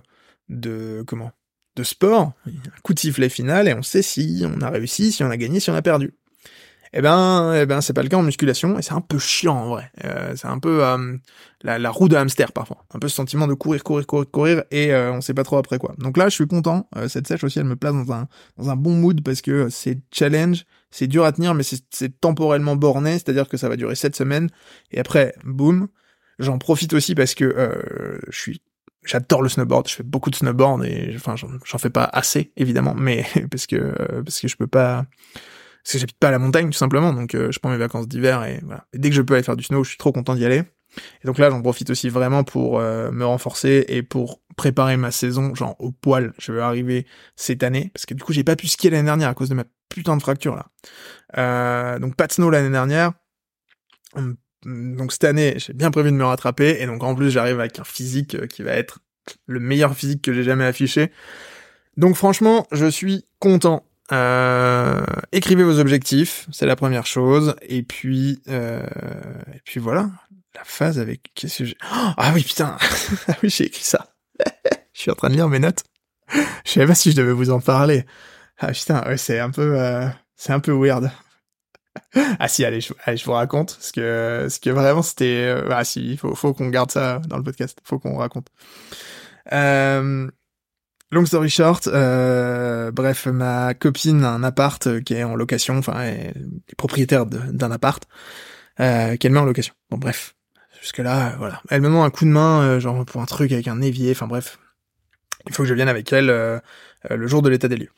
de, comment, de sports, un coup de sifflet final et on sait si on a réussi, si on a gagné, si on a perdu. Eh ben, eh ben, c'est pas le cas en musculation et c'est un peu chiant en vrai. Euh, c'est un peu euh, la, la, roue de hamster parfois. Un peu ce sentiment de courir, courir, courir, courir et euh, on sait pas trop après quoi. Donc là, je suis content. cette sèche aussi, elle me place dans un dans un bon mood parce que c'est challenge, c'est dur à tenir, mais c'est temporellement borné, c'est-à-dire que ça va durer sept semaines et après, boum. J'en profite aussi parce que je suis j'adore le snowboard, je fais beaucoup de snowboard et enfin j'en fais pas assez évidemment, mais parce que parce que je peux pas parce que j'habite pas à la montagne tout simplement, donc euh, je prends mes vacances d'hiver et dès que je peux aller faire du snow, je suis trop content d'y aller. Et donc là, j'en profite aussi vraiment pour euh, me renforcer et pour préparer ma saison, genre au poil. Je vais arriver cette année parce que du coup, j'ai pas pu skier l'année dernière à cause de ma putain de fracture là. Euh, donc pas de snow l'année dernière. Hum, donc cette année, j'ai bien prévu de me rattraper et donc en plus, j'arrive avec un physique qui va être le meilleur physique que j'ai jamais affiché. Donc franchement, je suis content. Euh, écrivez vos objectifs, c'est la première chose. Et puis, euh, et puis voilà, la phase avec. Qu'est-ce que j'ai oh, Ah oui putain, ah oui j'ai écrit ça. je suis en train de lire mes notes. Je savais pas si je devais vous en parler. Ah putain, ouais, c'est un peu, euh, c'est un peu weird. ah si, allez, je, allez, je vous raconte, parce que, ce que vraiment c'était, euh, ah si, il faut, faut qu'on garde ça dans le podcast, faut qu'on raconte. Euh, Long story short, euh, bref, ma copine a un appart euh, qui est en location, enfin, est propriétaire d'un appart euh, qu'elle met en location. Bon, bref, jusque là, euh, voilà. Elle me demande un coup de main, genre pour un truc avec un évier, enfin bref. Il faut que je vienne avec elle le jour de l'état des lieux.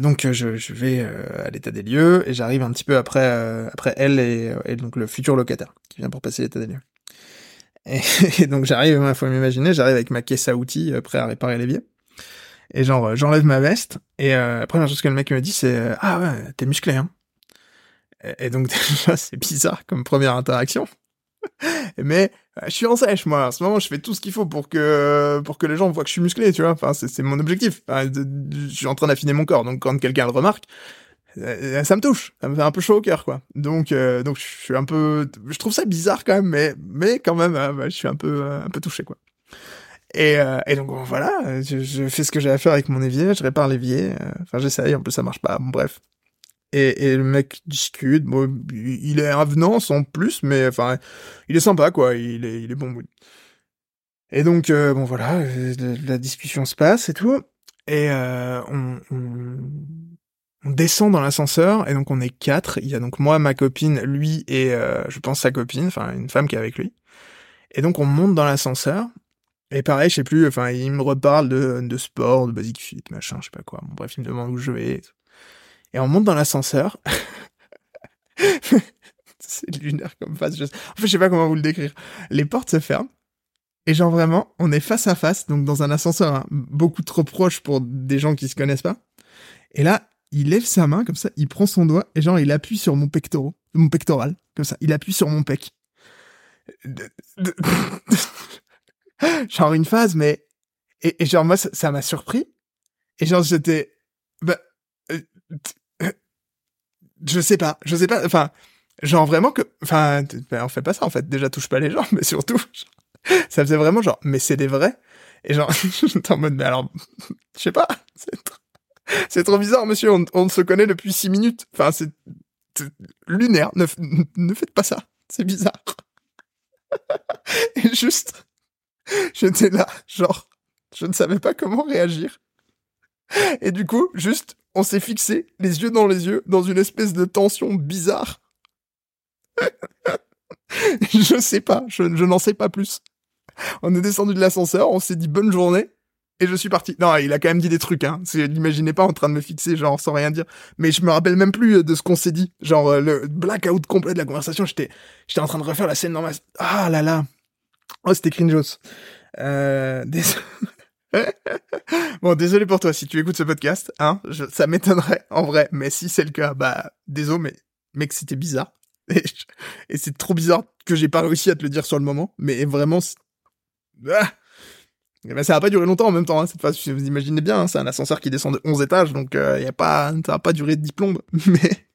donc je, vais à l'état des lieux et j'arrive un petit peu après après elle et, donc le futur locataire qui vient pour passer l'état des lieux. Et, donc j'arrive, il faut m'imaginer, j'arrive avec ma caisse à outils euh, prêt à réparer l'évier. Et genre, euh, j'enlève ma veste. Et euh, la première chose que le mec me dit, c'est euh, Ah ouais, t'es musclé, hein. Et, donc déjà, c'est bizarre comme première interaction. Mais je suis en sèche, moi. En ce moment, je fais tout ce qu'il faut pour que pour que les gens voient que je suis musclé, tu vois. Enfin, c'est mon objectif. je suis en train d'affiner mon corps. Donc quand quelqu'un le remarque, euh, ça me touche, ça me fait un peu chaud au cœur, quoi. Donc, euh, donc je suis un peu, je trouve ça bizarre quand même, mais, mais quand même, euh, je suis un peu, un peu touché, quoi. Et, et donc voilà, je, fais ce que j'ai à faire avec mon évier, je répare l'évier. Enfin, j'essaye, en plus ça marche pas. Bon, bref. Et, et le mec discute. Bon, il est avenant sans plus, mais enfin, il est sympa, quoi. Il est, il est bon. Et donc, bon voilà, la discussion se passe et tout. Et on, on on descend dans l'ascenseur et donc on est quatre. Il y a donc moi, ma copine, lui et euh, je pense sa copine, enfin une femme qui est avec lui. Et donc on monte dans l'ascenseur. Et pareil, je sais plus, enfin il me reparle de, de sport, de basic fit, machin, je sais pas quoi. Bon, bref, il me demande où je vais. Et, on monte dans l'ascenseur. c'est lunaire comme face. En fait, je sais pas comment vous le décrire. Les portes se ferment. Et genre vraiment, on est face à face, donc dans un ascenseur hein, beaucoup trop proche pour des gens qui se connaissent pas. Et là, il lève sa main comme ça, il prend son doigt et genre il appuie sur mon pectoral, mon pectoral, comme ça, il appuie sur mon pec. genre une phase, mais et, genre moi ça m'a surpris et genre j'étais, bah, euh, je sais pas, je sais pas, enfin genre vraiment que, enfin ben, on fait pas ça en fait, déjà touche pas les gens, mais surtout ça faisait vraiment genre, mais c'est des vrais et genre j'étais en mode mais alors je sais pas, c'est c'est trop bizarre, monsieur. On, on, se connaît depuis six minutes. Enfin, c'est lunaire. Ne, ne faites pas ça. C'est bizarre. Et juste, j'étais là, genre, je ne savais pas comment réagir. Et du coup, juste, on s'est fixé, les yeux dans les yeux, dans une espèce de tension bizarre. je sais pas, je, je n'en sais pas plus. On est descendu de l'ascenseur, on s'est dit bonne journée, et je suis parti. Non, il a quand même dit des trucs, hein. L'imaginez pas en train de me fixer, genre, sans rien dire. Mais je me rappelle même plus euh, de ce qu'on s'est dit. Genre, euh, le blackout complet de la conversation, j'étais, j'étais en train de refaire la scène ma... Ah là là. Oh, c'était cringeos. Euh. bon, désolé pour toi si tu écoutes ce podcast, hein. ça m'étonnerait, en vrai. Mais si c'est le cas, bah, désolé, mais, mec, c'était bizarre. Et, c'est trop bizarre que j'ai pas réussi à te le dire sur le moment. Mais vraiment, Ah et ben, ça va pas durer longtemps en même temps, hein, cette phase. Vous imaginez bien, hein, c'est un ascenseur qui descend de 11 étages, donc euh, y a pas, ça va pas durer 10 plombes. Mais...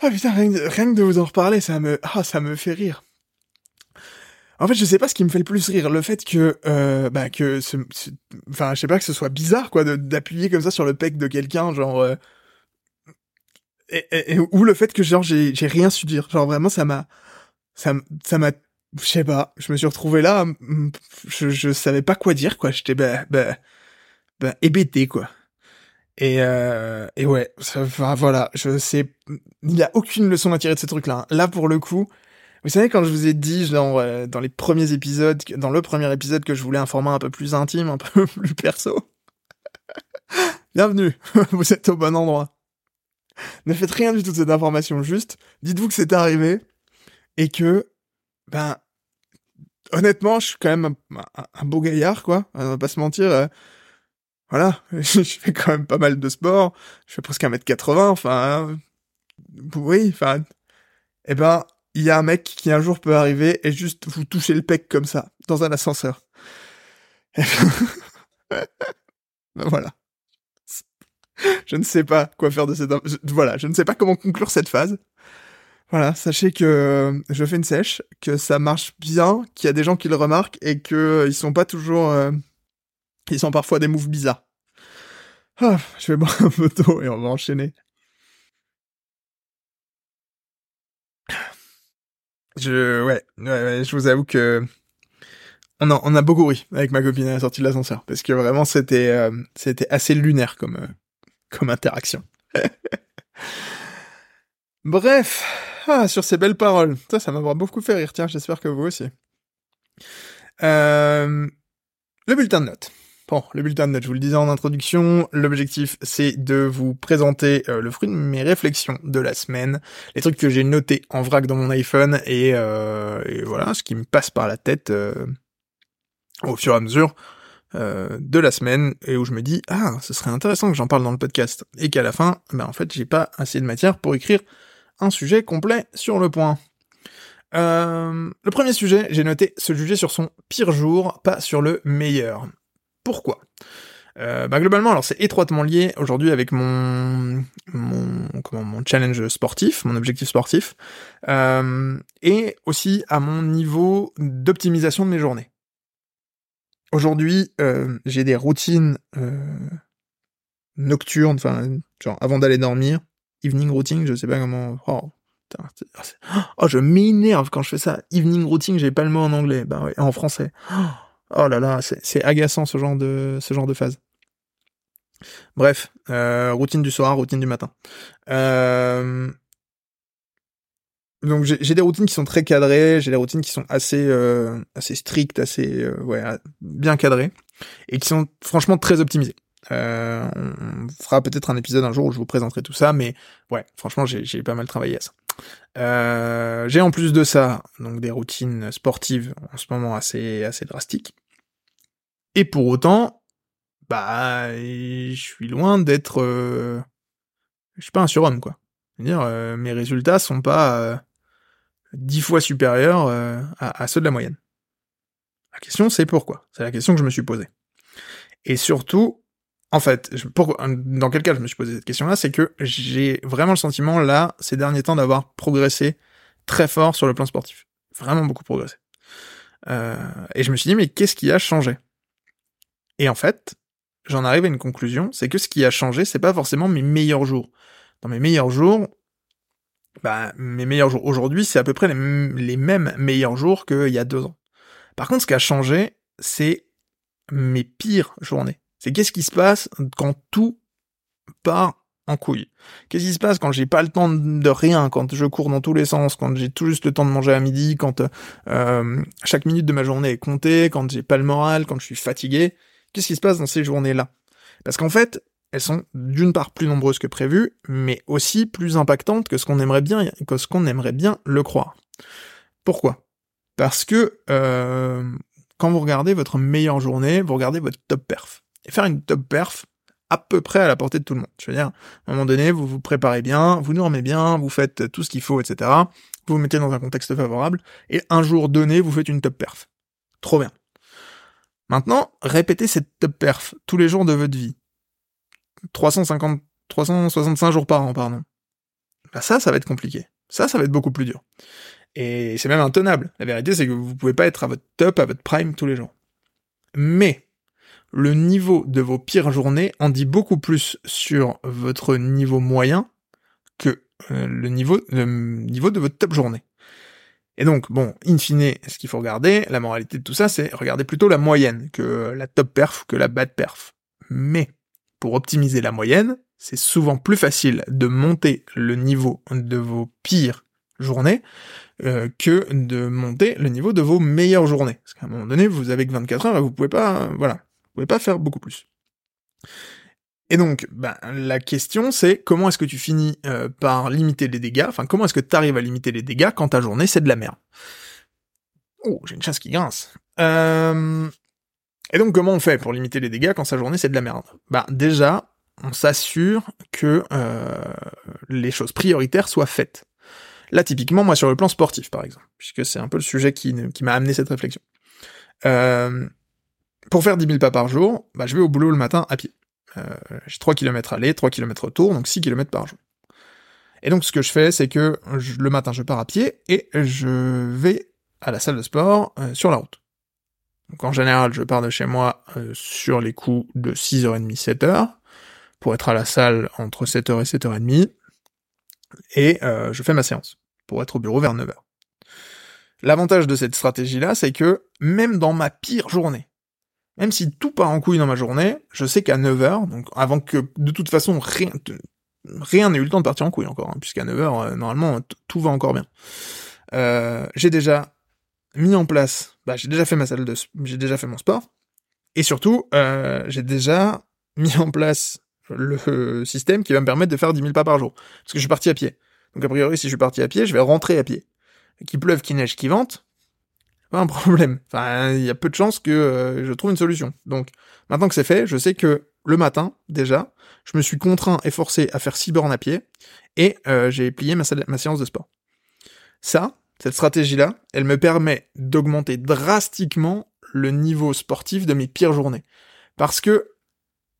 ah putain, rien, que de vous en reparler, ça me, ah, ça me fait rire. En fait, je sais pas ce qui me fait le plus rire, le fait que, euh, bah, que, ce, enfin, je sais pas que ce soit bizarre, quoi, d'appuyer comme ça sur le pec de quelqu'un, genre, euh, et, ou le fait que genre j'ai rien su dire, genre vraiment ça m'a, ça ça m'a je sais pas, je me suis retrouvé là, je, je savais pas quoi dire, quoi. J'étais, bah, bah, bah, hébété, quoi. Et, euh, et ouais, enfin, voilà, je sais, il y a aucune leçon à tirer de ce truc-là. Hein. Là, pour le coup, vous savez, quand je vous ai dit, genre, euh, dans les premiers épisodes, dans le premier épisode, que je voulais un format un peu plus intime, un peu plus perso. Bienvenue, vous êtes au bon endroit. Ne faites rien du tout de cette information, juste dites-vous que c'est arrivé et que ben honnêtement, je suis quand même un, beau gaillard, quoi. On va pas se mentir. Euh, voilà, je fais quand même pas mal de sport. Je fais presque 1m80, enfin... oui, enfin... Eh ben, il y a un mec qui un jour peut arriver et juste vous toucher le pec comme ça, dans un ascenseur. ben, voilà. Je ne sais pas quoi faire de cette... Voilà, je ne sais pas comment conclure cette phase. Voilà, sachez que euh, je fais une sèche, que ça marche bien, qu'il y a des gens qui le remarquent et que euh, ils sont pas toujours, euh, ils sont parfois des moves bizarres. Ah, je vais boire un peu d'eau et on va enchaîner. Je, ouais, ouais, je vous avoue que on a, on a beaucoup ri avec ma copine à la sortie de l'ascenseur parce que vraiment c'était, c'était assez lunaire comme, comme interaction. Bref, ah, sur ces belles paroles. Ça, ça m'a beaucoup fait rire. Tiens, j'espère que vous aussi. Euh, le bulletin de notes. Bon, le bulletin de notes, je vous le disais en introduction, l'objectif c'est de vous présenter euh, le fruit de mes réflexions de la semaine, les trucs que j'ai notés en vrac dans mon iPhone et, euh, voilà, ce qui me passe par la tête au fur et à mesure de la semaine et où je me dis ah ce serait intéressant que j'en parle dans le podcast et qu'à la fin ben en fait j'ai pas assez de matière pour écrire un sujet complet sur le point. Euh, le premier sujet, j'ai noté se juger sur son pire jour, pas sur le meilleur. Pourquoi? Euh, bah globalement, alors c'est étroitement lié aujourd'hui avec mon mon comment mon challenge sportif, mon objectif sportif, euh, et aussi à mon niveau d'optimisation de mes journées. Aujourd'hui, euh, j'ai des routines nocturnes, enfin genre avant d'aller dormir, evening routine, je sais pas comment. Oh, oh je m'énerve quand je fais ça. Evening routine, j'ai pas le mot en anglais, bah ouais, en français. Oh là là, c'est agaçant ce genre de ce genre de phase. Bref, euh, routine du soir, routine du matin. Euh... Donc j'ai des routines qui sont très cadrées, j'ai des routines qui sont assez euh, assez strictes, assez ouais bien cadrées et qui sont franchement très optimisées. Euh, on fera peut-être un épisode un jour où je vous présenterai tout ça, mais ouais, franchement, j'ai pas mal travaillé à ça. J'ai en plus de ça, donc des routines sportives en ce moment assez assez drastiques. Et pour autant, bah, je suis loin d'être, euh, je suis pas un surhomme quoi. C'est-à-dire, euh, mes résultats sont pas dix fois supérieurs à, à ceux de la moyenne. La question c'est pourquoi? C'est la question que je me suis posée. Et surtout, en fait, dans quel cas je me suis posé cette question-là, c'est que j'ai vraiment le sentiment, là, ces derniers temps, d'avoir progressé très fort sur le plan sportif. Vraiment beaucoup progressé. Euh, et je me suis dit, mais qu'est-ce qui a changé? Et en fait, j'en arrive à une conclusion, c'est que ce qui a changé, c'est pas forcément mes meilleurs jours. Dans mes meilleurs jours, bah, mes meilleurs jours aujourd'hui, c'est à peu près les, mêmes meilleurs jours qu'il y a deux ans. Par contre, ce qui a changé, c'est mes pires journées. C'est qu'est-ce qui se passe quand tout part en couille. Qu'est-ce qui se passe quand j'ai pas le temps de rien, quand je cours dans tous les sens, quand j'ai tout juste le temps de manger à midi, quand euh, chaque minute de ma journée est comptée, quand j'ai pas le moral, quand je suis fatigué? Qu'est-ce qui se passe dans ces journées-là? Parce qu'en fait, elles sont d'une part plus nombreuses que prévues, mais aussi plus impactantes que ce qu'on aimerait bien, que ce qu'on aimerait bien le croire. Pourquoi? Parce que euh, quand vous regardez votre meilleure journée, vous regardez votre top perf et faire une top perf à peu près à la portée de tout le monde. Je veux dire, à un moment donné, vous vous préparez bien, vous dormez bien, vous faites tout ce qu'il faut, etc. vous vous mettez dans un contexte favorable, et un jour donné, vous faites une top perf. Trop bien. Maintenant, répétez cette top perf tous les jours de votre vie. 350, 365 jours par an, pardon. Bah ça, ça va être compliqué. Ça, ça va être beaucoup plus dur. Et c'est même intenable. La vérité, c'est que vous pouvez pas être à votre top, à votre prime tous les jours. Mais, le niveau de vos pires journées en dit beaucoup plus sur votre niveau moyen que euh, le niveau, le niveau de votre top journée. Et donc, bon, in fine, ce qu'il faut regarder, la moralité de tout ça, c'est regarder plutôt la moyenne que la top perf, que la bad perf. Mais, pour optimiser la moyenne, c'est souvent plus facile de monter le niveau de vos pires journées euh, que de monter le niveau de vos meilleures journées. Parce qu'à un moment donné, vous avez que 24 heures et vous pouvez pas, euh, voilà, vous pouvez pas faire beaucoup plus. Et donc, ben, la question c'est comment est-ce que tu finis euh, par limiter les dégâts, enfin comment est-ce que tu arrives à limiter les dégâts quand ta journée c'est de la merde? Oh, j'ai une chasse qui grince. Euh... Et donc comment on fait pour limiter les dégâts quand sa journée c'est de la merde? Bah déjà, on s'assure que euh, les choses prioritaires soient faites. Là typiquement, moi sur le plan sportif par exemple, puisque c'est un peu le sujet qui, m'a amené cette réflexion. Pour faire 10 000 pas par jour, bah, je vais au boulot le matin à pied. Euh, j'ai 3 km aller, 3 km retour, donc 6 km par jour. Et donc ce que je fais, c'est que le matin je pars à pied et je vais à la salle de sport euh, sur la route. Donc en général, je pars de chez moi euh, sur les coups de 6h30, 7h, pour être à la salle entre 7h et 7h30, et je fais ma séance, pour être au bureau vers 9h. L'avantage de cette stratégie-là, c'est que même dans ma pire journée, même si tout part en couille dans ma journée, je sais qu'à 9h, donc avant que de toute façon rien rien n'ait eu le temps de partir en couille encore, hein, puisqu'à 9h, euh, normalement, tout va encore bien. Euh, j'ai déjà mis en place, bah, j'ai déjà fait ma salle de, j'ai déjà fait mon sport, et surtout, euh, j'ai déjà mis en place le système qui va me permettre de faire 10 000 pas par jour, parce que je suis parti à pied. Donc a priori, si je suis parti à pied, je vais rentrer à pied. Qu'il pleuve, qu'il neige, qu'il vente, un problème. Enfin, il y a peu de chances que euh, je trouve une solution. Donc, maintenant que c'est fait, je sais que le matin, déjà, je me suis contraint et forcé à faire 6 bornes à pied, et euh, j'ai plié ma, ma séance de sport. Ça, cette stratégie-là, elle me permet d'augmenter drastiquement le niveau sportif de mes pires journées. Parce que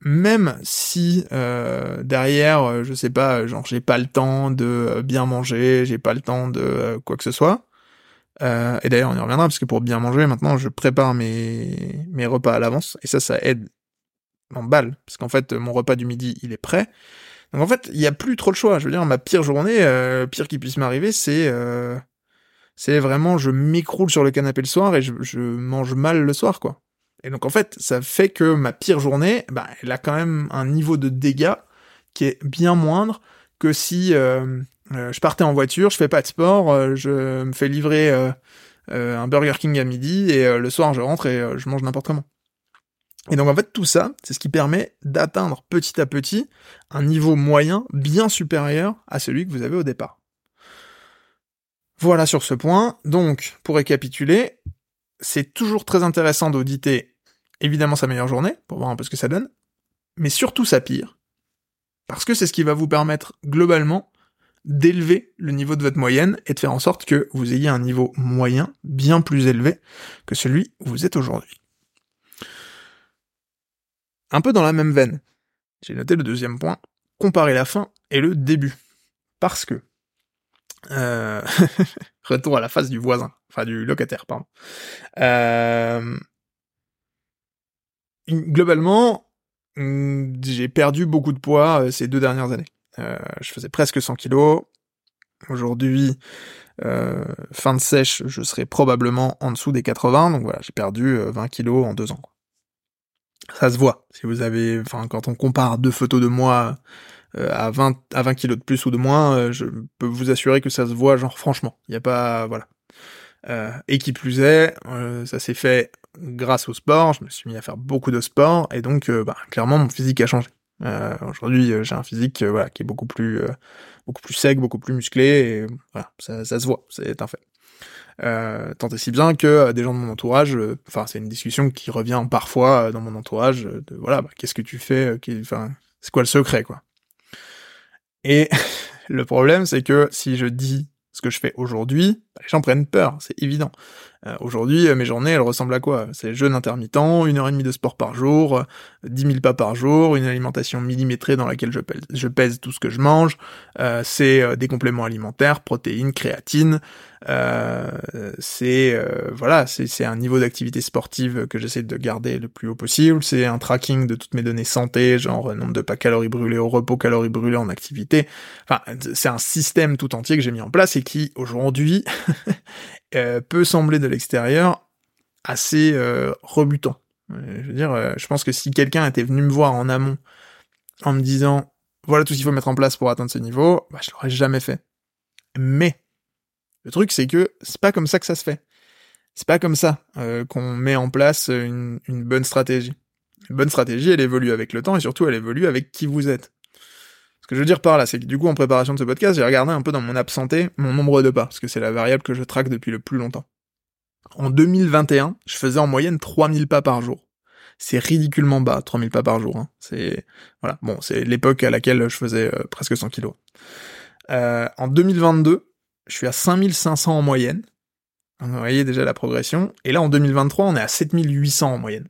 même si euh, derrière, je sais pas, genre j'ai pas le temps de bien manger, j'ai pas le temps de quoi que ce soit, euh, et d'ailleurs, on y reviendra parce que pour bien manger, maintenant, je prépare mes, mes repas à l'avance et ça, ça aide en balle parce qu'en fait, mon repas du midi, il est prêt. Donc en fait, il y a plus trop le choix. Je veux dire, ma pire journée, euh, pire qui puisse m'arriver, c'est euh, c'est vraiment je m'écroule sur le canapé le soir et je, je, mange mal le soir, quoi. Et donc en fait, ça fait que ma pire journée, bah, elle a quand même un niveau de dégâts qui est bien moindre que si euh, je partais en voiture, je fais pas de sport, euh, je me fais livrer euh, un Burger King à midi et le soir je rentre et je mange n'importe comment. Et donc en fait tout ça, c'est ce qui permet d'atteindre petit à petit un niveau moyen bien supérieur à celui que vous avez au départ. Voilà sur ce point. Donc pour récapituler, c'est toujours très intéressant d'auditer évidemment sa meilleure journée pour voir un peu ce que ça donne, mais surtout sa pire, parce que c'est ce qui va vous permettre globalement d'élever le niveau de votre moyenne et de faire en sorte que vous ayez un niveau moyen bien plus élevé que celui où vous êtes aujourd'hui. Un peu dans la même veine, j'ai noté le deuxième point, comparer la fin et le début. Parce que, euh... retour à la face du voisin, enfin du locataire, pardon. Euh... Globalement, j'ai perdu beaucoup de poids euh, ces deux dernières années. Euh, je faisais presque 100 kilos. Aujourd'hui, euh, fin de sèche, je serai probablement en dessous des 80. Donc voilà, j'ai perdu 20 euh, kilos en deux ans. Ça se voit. Si vous avez, quand on compare deux photos de moi à 20 à 20 kilos de plus ou de moins, je peux vous assurer que ça se voit. Genre franchement, il y a pas, voilà. et qui plus est, ça s'est fait grâce au sport. Je me suis mis à faire beaucoup de sport et donc, bah, clairement, mon physique a changé. Euh, Aujourd'hui, euh, j'ai un physique euh, voilà qui est beaucoup plus euh, beaucoup plus sec, beaucoup plus musclé. Et voilà, ça, ça se voit, c'est un fait. Euh, tant et si bien que des gens de mon entourage, enfin c'est une discussion qui revient parfois dans mon entourage, de voilà, bah, qu'est-ce que tu fais, enfin c'est quoi le secret quoi. Et le problème c'est que si je dis ce que je fais aujourd'hui, bah, les gens prennent peur, c'est évident. Euh, aujourd'hui, euh, mes journées, elles ressemblent à quoi? C'est jeûne intermittent, une heure et demie de sport par jour, dix mille pas par jour, une alimentation millimétrée dans laquelle je pèse, tout ce que je mange, euh, c'est des compléments alimentaires, protéines, créatine, c'est voilà, c'est un niveau d'activité sportive que j'essaie de garder le plus haut possible, c'est un tracking de toutes mes données santé, genre nombre de pas calories brûlées au repos, calories brûlées en activité. Enfin, c'est un système tout entier que j'ai mis en place et qui aujourd'hui Euh, peut sembler de l'extérieur assez euh, rebutant. Euh, je veux dire, je pense que si quelqu'un était venu me voir en amont en me disant voilà tout ce qu'il faut mettre en place pour atteindre ce niveau, bah, je l'aurais jamais fait. Mais le truc c'est que c'est pas comme ça que ça se fait. C'est pas comme ça qu'on met en place une, une bonne stratégie. Une bonne stratégie, elle évolue avec le temps et surtout elle évolue avec qui vous êtes. Que je veux dire par là, c'est que du coup, en préparation de ce podcast, j'ai regardé un peu dans mon absenté mon nombre de pas, parce que c'est la variable que je traque depuis le plus longtemps. En 2021, je faisais en moyenne 3000 pas par jour. C'est ridiculement bas, 3000 pas par jour. Hein. C'est voilà, bon, c'est l'époque à laquelle je faisais euh, presque 100 kilos. Euh, en 2022, je suis à 5500 en moyenne. Vous voyez déjà la progression. Et là, en 2023, on est à 7800 en moyenne.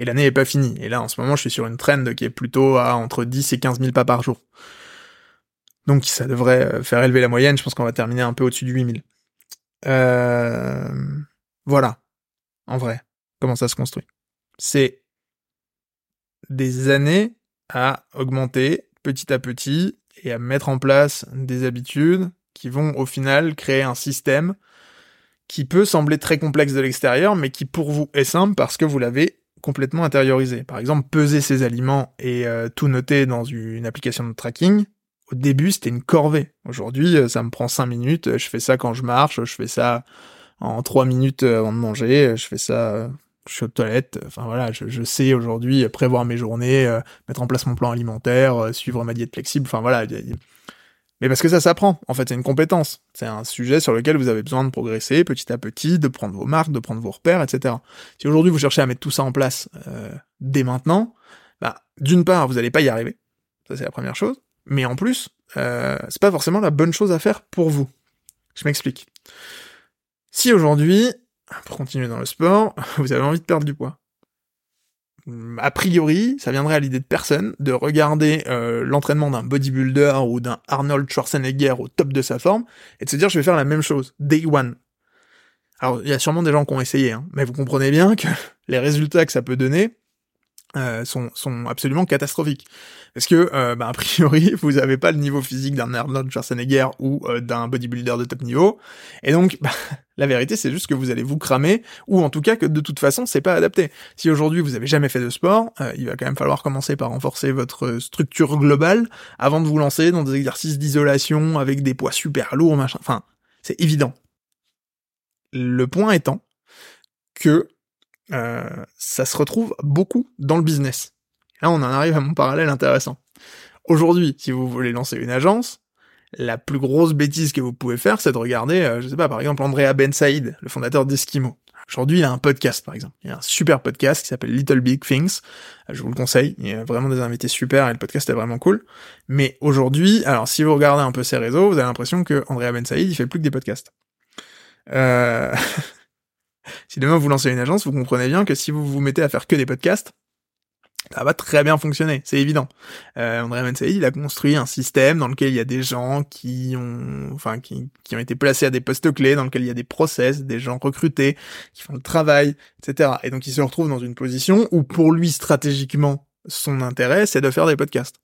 Et l'année est pas finie. Et là, en ce moment, je suis sur une trend qui est plutôt à entre 10 et 15 000 pas par jour. Donc ça devrait euh, faire élever la moyenne. Je pense qu'on va terminer un peu au-dessus de 8000. Euh... Voilà. En vrai. Comment ça se construit. C'est des années à augmenter petit à petit et à mettre en place des habitudes qui vont au final créer un système qui peut sembler très complexe de l'extérieur, mais qui pour vous est simple parce que vous l'avez complètement intériorisé. Par exemple, peser ses aliments et euh, tout noter dans une application de tracking. Au début, c'était une corvée. Aujourd'hui, euh, ça me prend 5 minutes. Je fais ça quand je marche. Je fais ça en 3 minutes avant de manger. Je fais ça, je suis aux toilettes. Enfin voilà, je, sais aujourd'hui prévoir mes journées, euh, mettre en place mon plan alimentaire, suivre ma diète flexible. Enfin voilà, mais parce que ça s'apprend, en fait, c'est une compétence. C'est un sujet sur lequel vous avez besoin de progresser petit à petit, de prendre vos marques, de prendre vos repères, etc. Si aujourd'hui vous cherchez à mettre tout ça en place euh, dès maintenant, bah, d'une part, vous n'allez pas y arriver. Ça, c'est la première chose. Mais en plus, euh, c'est pas forcément la bonne chose à faire pour vous. Je m'explique. Si aujourd'hui, pour continuer dans le sport, vous avez envie de perdre du poids, a priori, ça viendrait à l'idée de personne de regarder euh, l'entraînement d'un bodybuilder ou d'un Arnold Schwarzenegger au top de sa forme et de se dire je vais faire la même chose, day one. Alors il y a sûrement des gens qui ont essayé, hein, mais vous comprenez bien que les résultats que ça peut donner, euh, sont, sont absolument catastrophiques. Parce que, euh, bah, a priori, vous n'avez pas le niveau physique d'un Arnold Schwarzenegger ou euh, d'un bodybuilder de top niveau. Et donc, bah, la vérité, c'est juste que vous allez vous cramer, ou en tout cas que de toute façon, c'est pas adapté. Si aujourd'hui vous avez jamais fait de sport, il va quand même falloir commencer par renforcer votre structure globale avant de vous lancer dans des exercices d'isolation avec des poids super lourds, machin. Enfin, c'est évident. Le point étant que euh, ça se retrouve beaucoup dans le business. Là, on en arrive à mon parallèle intéressant. Aujourd'hui, si vous voulez lancer une agence, la plus grosse bêtise que vous pouvez faire, c'est de regarder, euh, je sais pas, par exemple, Andrea Ben Saïd, le fondateur d'Eskimo. Aujourd'hui, il a un podcast, par exemple. Il a un super podcast qui s'appelle Little Big Things. Euh, je vous le conseille. Il y a vraiment des invités super et le podcast est vraiment cool. Mais aujourd'hui, alors, si vous regardez un peu ses réseaux, vous avez l'impression que Andrea Ben Saïd, il fait plus que des podcasts. Euh... si demain vous lancez une agence, vous comprenez bien que si vous vous mettez à faire que des podcasts, ça va très bien fonctionner, c'est évident. Euh, André Mensaïd, il a construit un système dans lequel il y a des gens qui ont, enfin, qui, qui ont été placés à des postes clés, dans lequel il y a des process, des gens recrutés, qui font le travail, etc. Et donc il se retrouve dans une position où pour lui stratégiquement, son intérêt, c'est de faire des podcasts.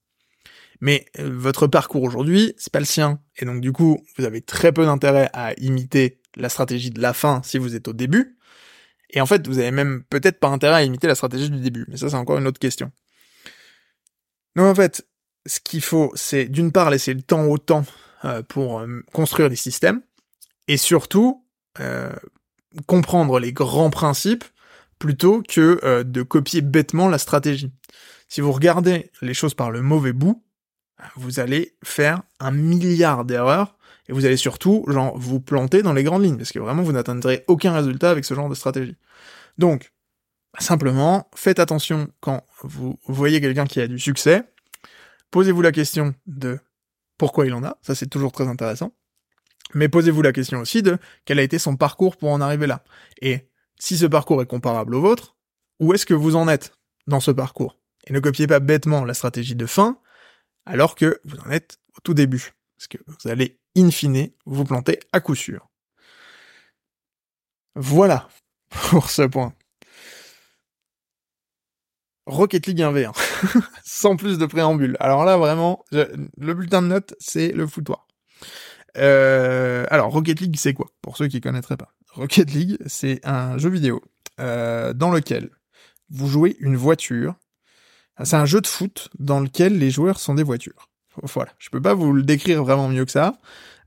Mais euh, votre parcours aujourd'hui, c'est pas le sien. Et donc du coup, vous avez très peu d'intérêt à imiter la stratégie de la fin si vous êtes au début. Et en fait, vous avez même peut-être pas intérêt à imiter la stratégie du début. Mais ça, c'est encore une autre question. Donc en fait, ce qu'il faut, c'est d'une part laisser le temps au temps euh, pour euh, construire des systèmes, et surtout euh, comprendre les grands principes plutôt que de copier bêtement la stratégie. Si vous regardez les choses par le mauvais bout, vous allez faire un milliard d'erreurs et vous allez surtout, genre, vous planter dans les grandes lignes, parce que vraiment, vous n'atteindrez aucun résultat avec ce genre de stratégie. Donc, simplement, faites attention quand vous voyez quelqu'un qui a du succès, posez-vous la question de pourquoi il en a, ça c'est toujours très intéressant. Mais posez-vous la question aussi de quel a été son parcours pour en arriver là. Et si ce parcours est comparable au vôtre, où est-ce que vous en êtes dans ce parcours? Et ne copiez pas bêtement la stratégie de fin, alors que vous en êtes au tout début. Parce que vous allez, in fine, vous planter à coup sûr. Voilà pour ce point. Rocket League 1v1. Sans plus de préambule. Alors là, vraiment, le bulletin de notes, c'est le foutoir. Euh, alors, Rocket League, c'est quoi? Pour ceux qui connaîtraient pas. Rocket League, c'est un jeu vidéo euh, dans lequel vous jouez une voiture. C'est un jeu de foot dans lequel les joueurs sont des voitures. Voilà, je peux pas vous le décrire vraiment mieux que ça.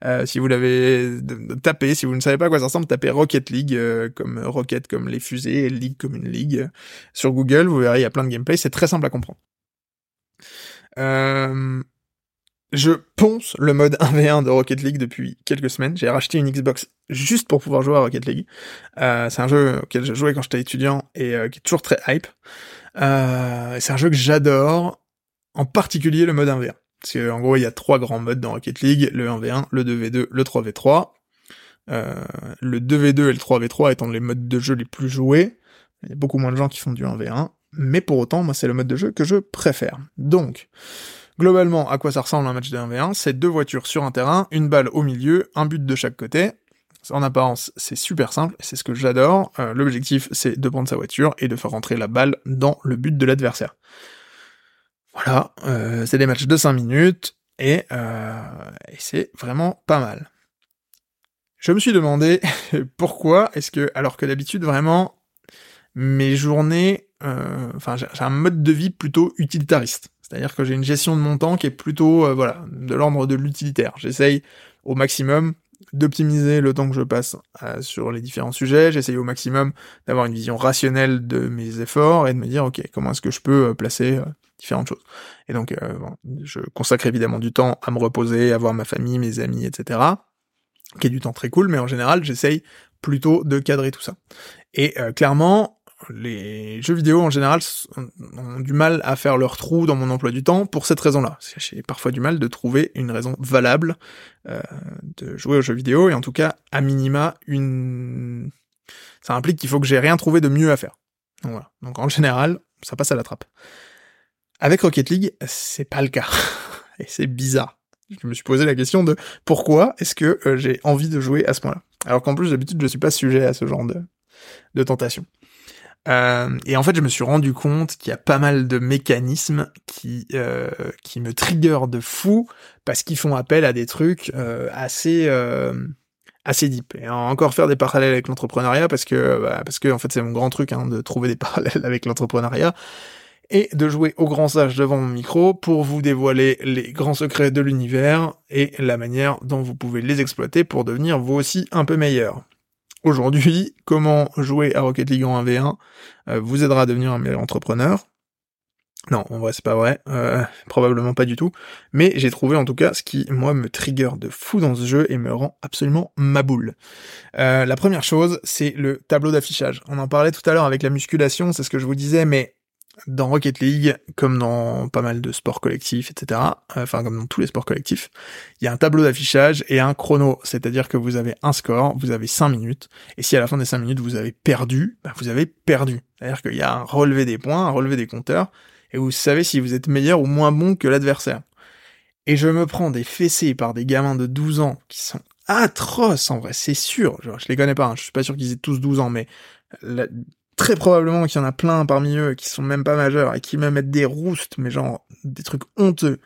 Euh, si vous l'avez tapé, si vous ne savez pas à quoi ça ressemble, tapez Rocket League euh, comme Rocket comme les fusées, League comme une ligue sur Google. Vous verrez, il y a plein de gameplay. C'est très simple à comprendre. Euh, je ponce le mode 1v1 de Rocket League depuis quelques semaines. J'ai racheté une Xbox juste pour pouvoir jouer à Rocket League. Euh, c'est un jeu auquel je jouais quand j'étais étudiant et euh, qui est toujours très hype. Euh, c'est un jeu que j'adore, en particulier le mode 1v1. Parce que en gros, il y a trois grands modes dans Rocket League, le 1v1, le 2v2, le 3v3. Euh, le 2v2 et le 3v3 étant les modes de jeu les plus joués. Il y a beaucoup moins de gens qui font du 1v1, mais pour autant, moi, c'est le mode de jeu que je préfère. Donc, globalement, à quoi ça ressemble un match de 1v1 C'est deux voitures sur un terrain, une balle au milieu, un but de chaque côté. En apparence, c'est super simple, c'est ce que j'adore. Euh, l'objectif, c'est de prendre sa voiture et de faire rentrer la balle dans le but de l'adversaire. Voilà, euh, c'est des matchs de 5 minutes et, euh, et c'est vraiment pas mal. Je me suis demandé pourquoi est-ce que, alors que d'habitude vraiment, mes journées, euh, enfin j'ai un mode de vie plutôt utilitariste. C'est-à-dire que j'ai une gestion de mon temps qui est plutôt, voilà, de l'ordre de l'utilitaire. J'essaye au maximum d'optimiser le temps que je passe sur les différents sujets. J'essaye au maximum d'avoir une vision rationnelle de mes efforts et de me dire, ok, comment est-ce que je peux placer différentes choses. Et donc, bon, je consacre évidemment du temps à me reposer, à voir ma famille, mes amis, etc. Qui est du temps très cool, mais en général, j'essaye plutôt de cadrer tout ça. Et clairement, les jeux vidéo en général ont du mal à faire leur trou dans mon emploi du temps pour cette raison-là. J'ai parfois du mal de trouver une raison valable euh, de jouer aux jeux vidéo et en tout cas à minima une. Ça implique qu'il faut que j'ai rien trouvé de mieux à faire. Donc voilà. Donc en général, ça passe à la trappe. Avec Rocket League, c'est pas le cas et c'est bizarre. Je me suis posé la question de pourquoi est-ce que euh, j'ai envie de jouer à ce point-là. Alors qu'en plus d'habitude je suis pas sujet à ce genre de, de tentation. Euh, et en fait, je me suis rendu compte qu'il y a pas mal de mécanismes qui euh, qui me trigger de fou parce qu'ils font appel à des trucs euh, assez euh, assez deep. Et encore faire des parallèles avec l'entrepreneuriat parce que bah, parce que en fait c'est mon grand truc hein, de trouver des parallèles avec l'entrepreneuriat et de jouer au grand sage devant mon micro pour vous dévoiler les grands secrets de l'univers et la manière dont vous pouvez les exploiter pour devenir vous aussi un peu meilleur. Aujourd'hui, comment jouer à Rocket League en 1v1 euh, vous aidera à devenir un meilleur entrepreneur. Non, en vrai c'est pas vrai, euh, probablement pas du tout. Mais j'ai trouvé en tout cas ce qui moi me trigger de fou dans ce jeu et me rend absolument ma boule. Euh, la première chose, c'est le tableau d'affichage. On en parlait tout à l'heure avec la musculation, c'est ce que je vous disais, mais dans Rocket League, comme dans pas mal de sports collectifs, etc., enfin comme dans tous les sports collectifs, il y a un tableau d'affichage et un chrono, c'est-à-dire que vous avez un score, vous avez 5 minutes, et si à la fin des 5 minutes vous avez perdu, bah vous avez perdu. C'est-à-dire qu'il y a un relevé des points, un relevé des compteurs, et vous savez si vous êtes meilleur ou moins bon que l'adversaire. Et je me prends des fessées par des gamins de 12 ans qui sont atroces en vrai, c'est sûr. Genre, je les connais pas, hein, je suis pas sûr qu'ils aient tous 12 ans, mais très probablement qu'il y en a plein parmi eux qui sont même pas majeurs et qui me mettent des roustes, mais genre des trucs honteux.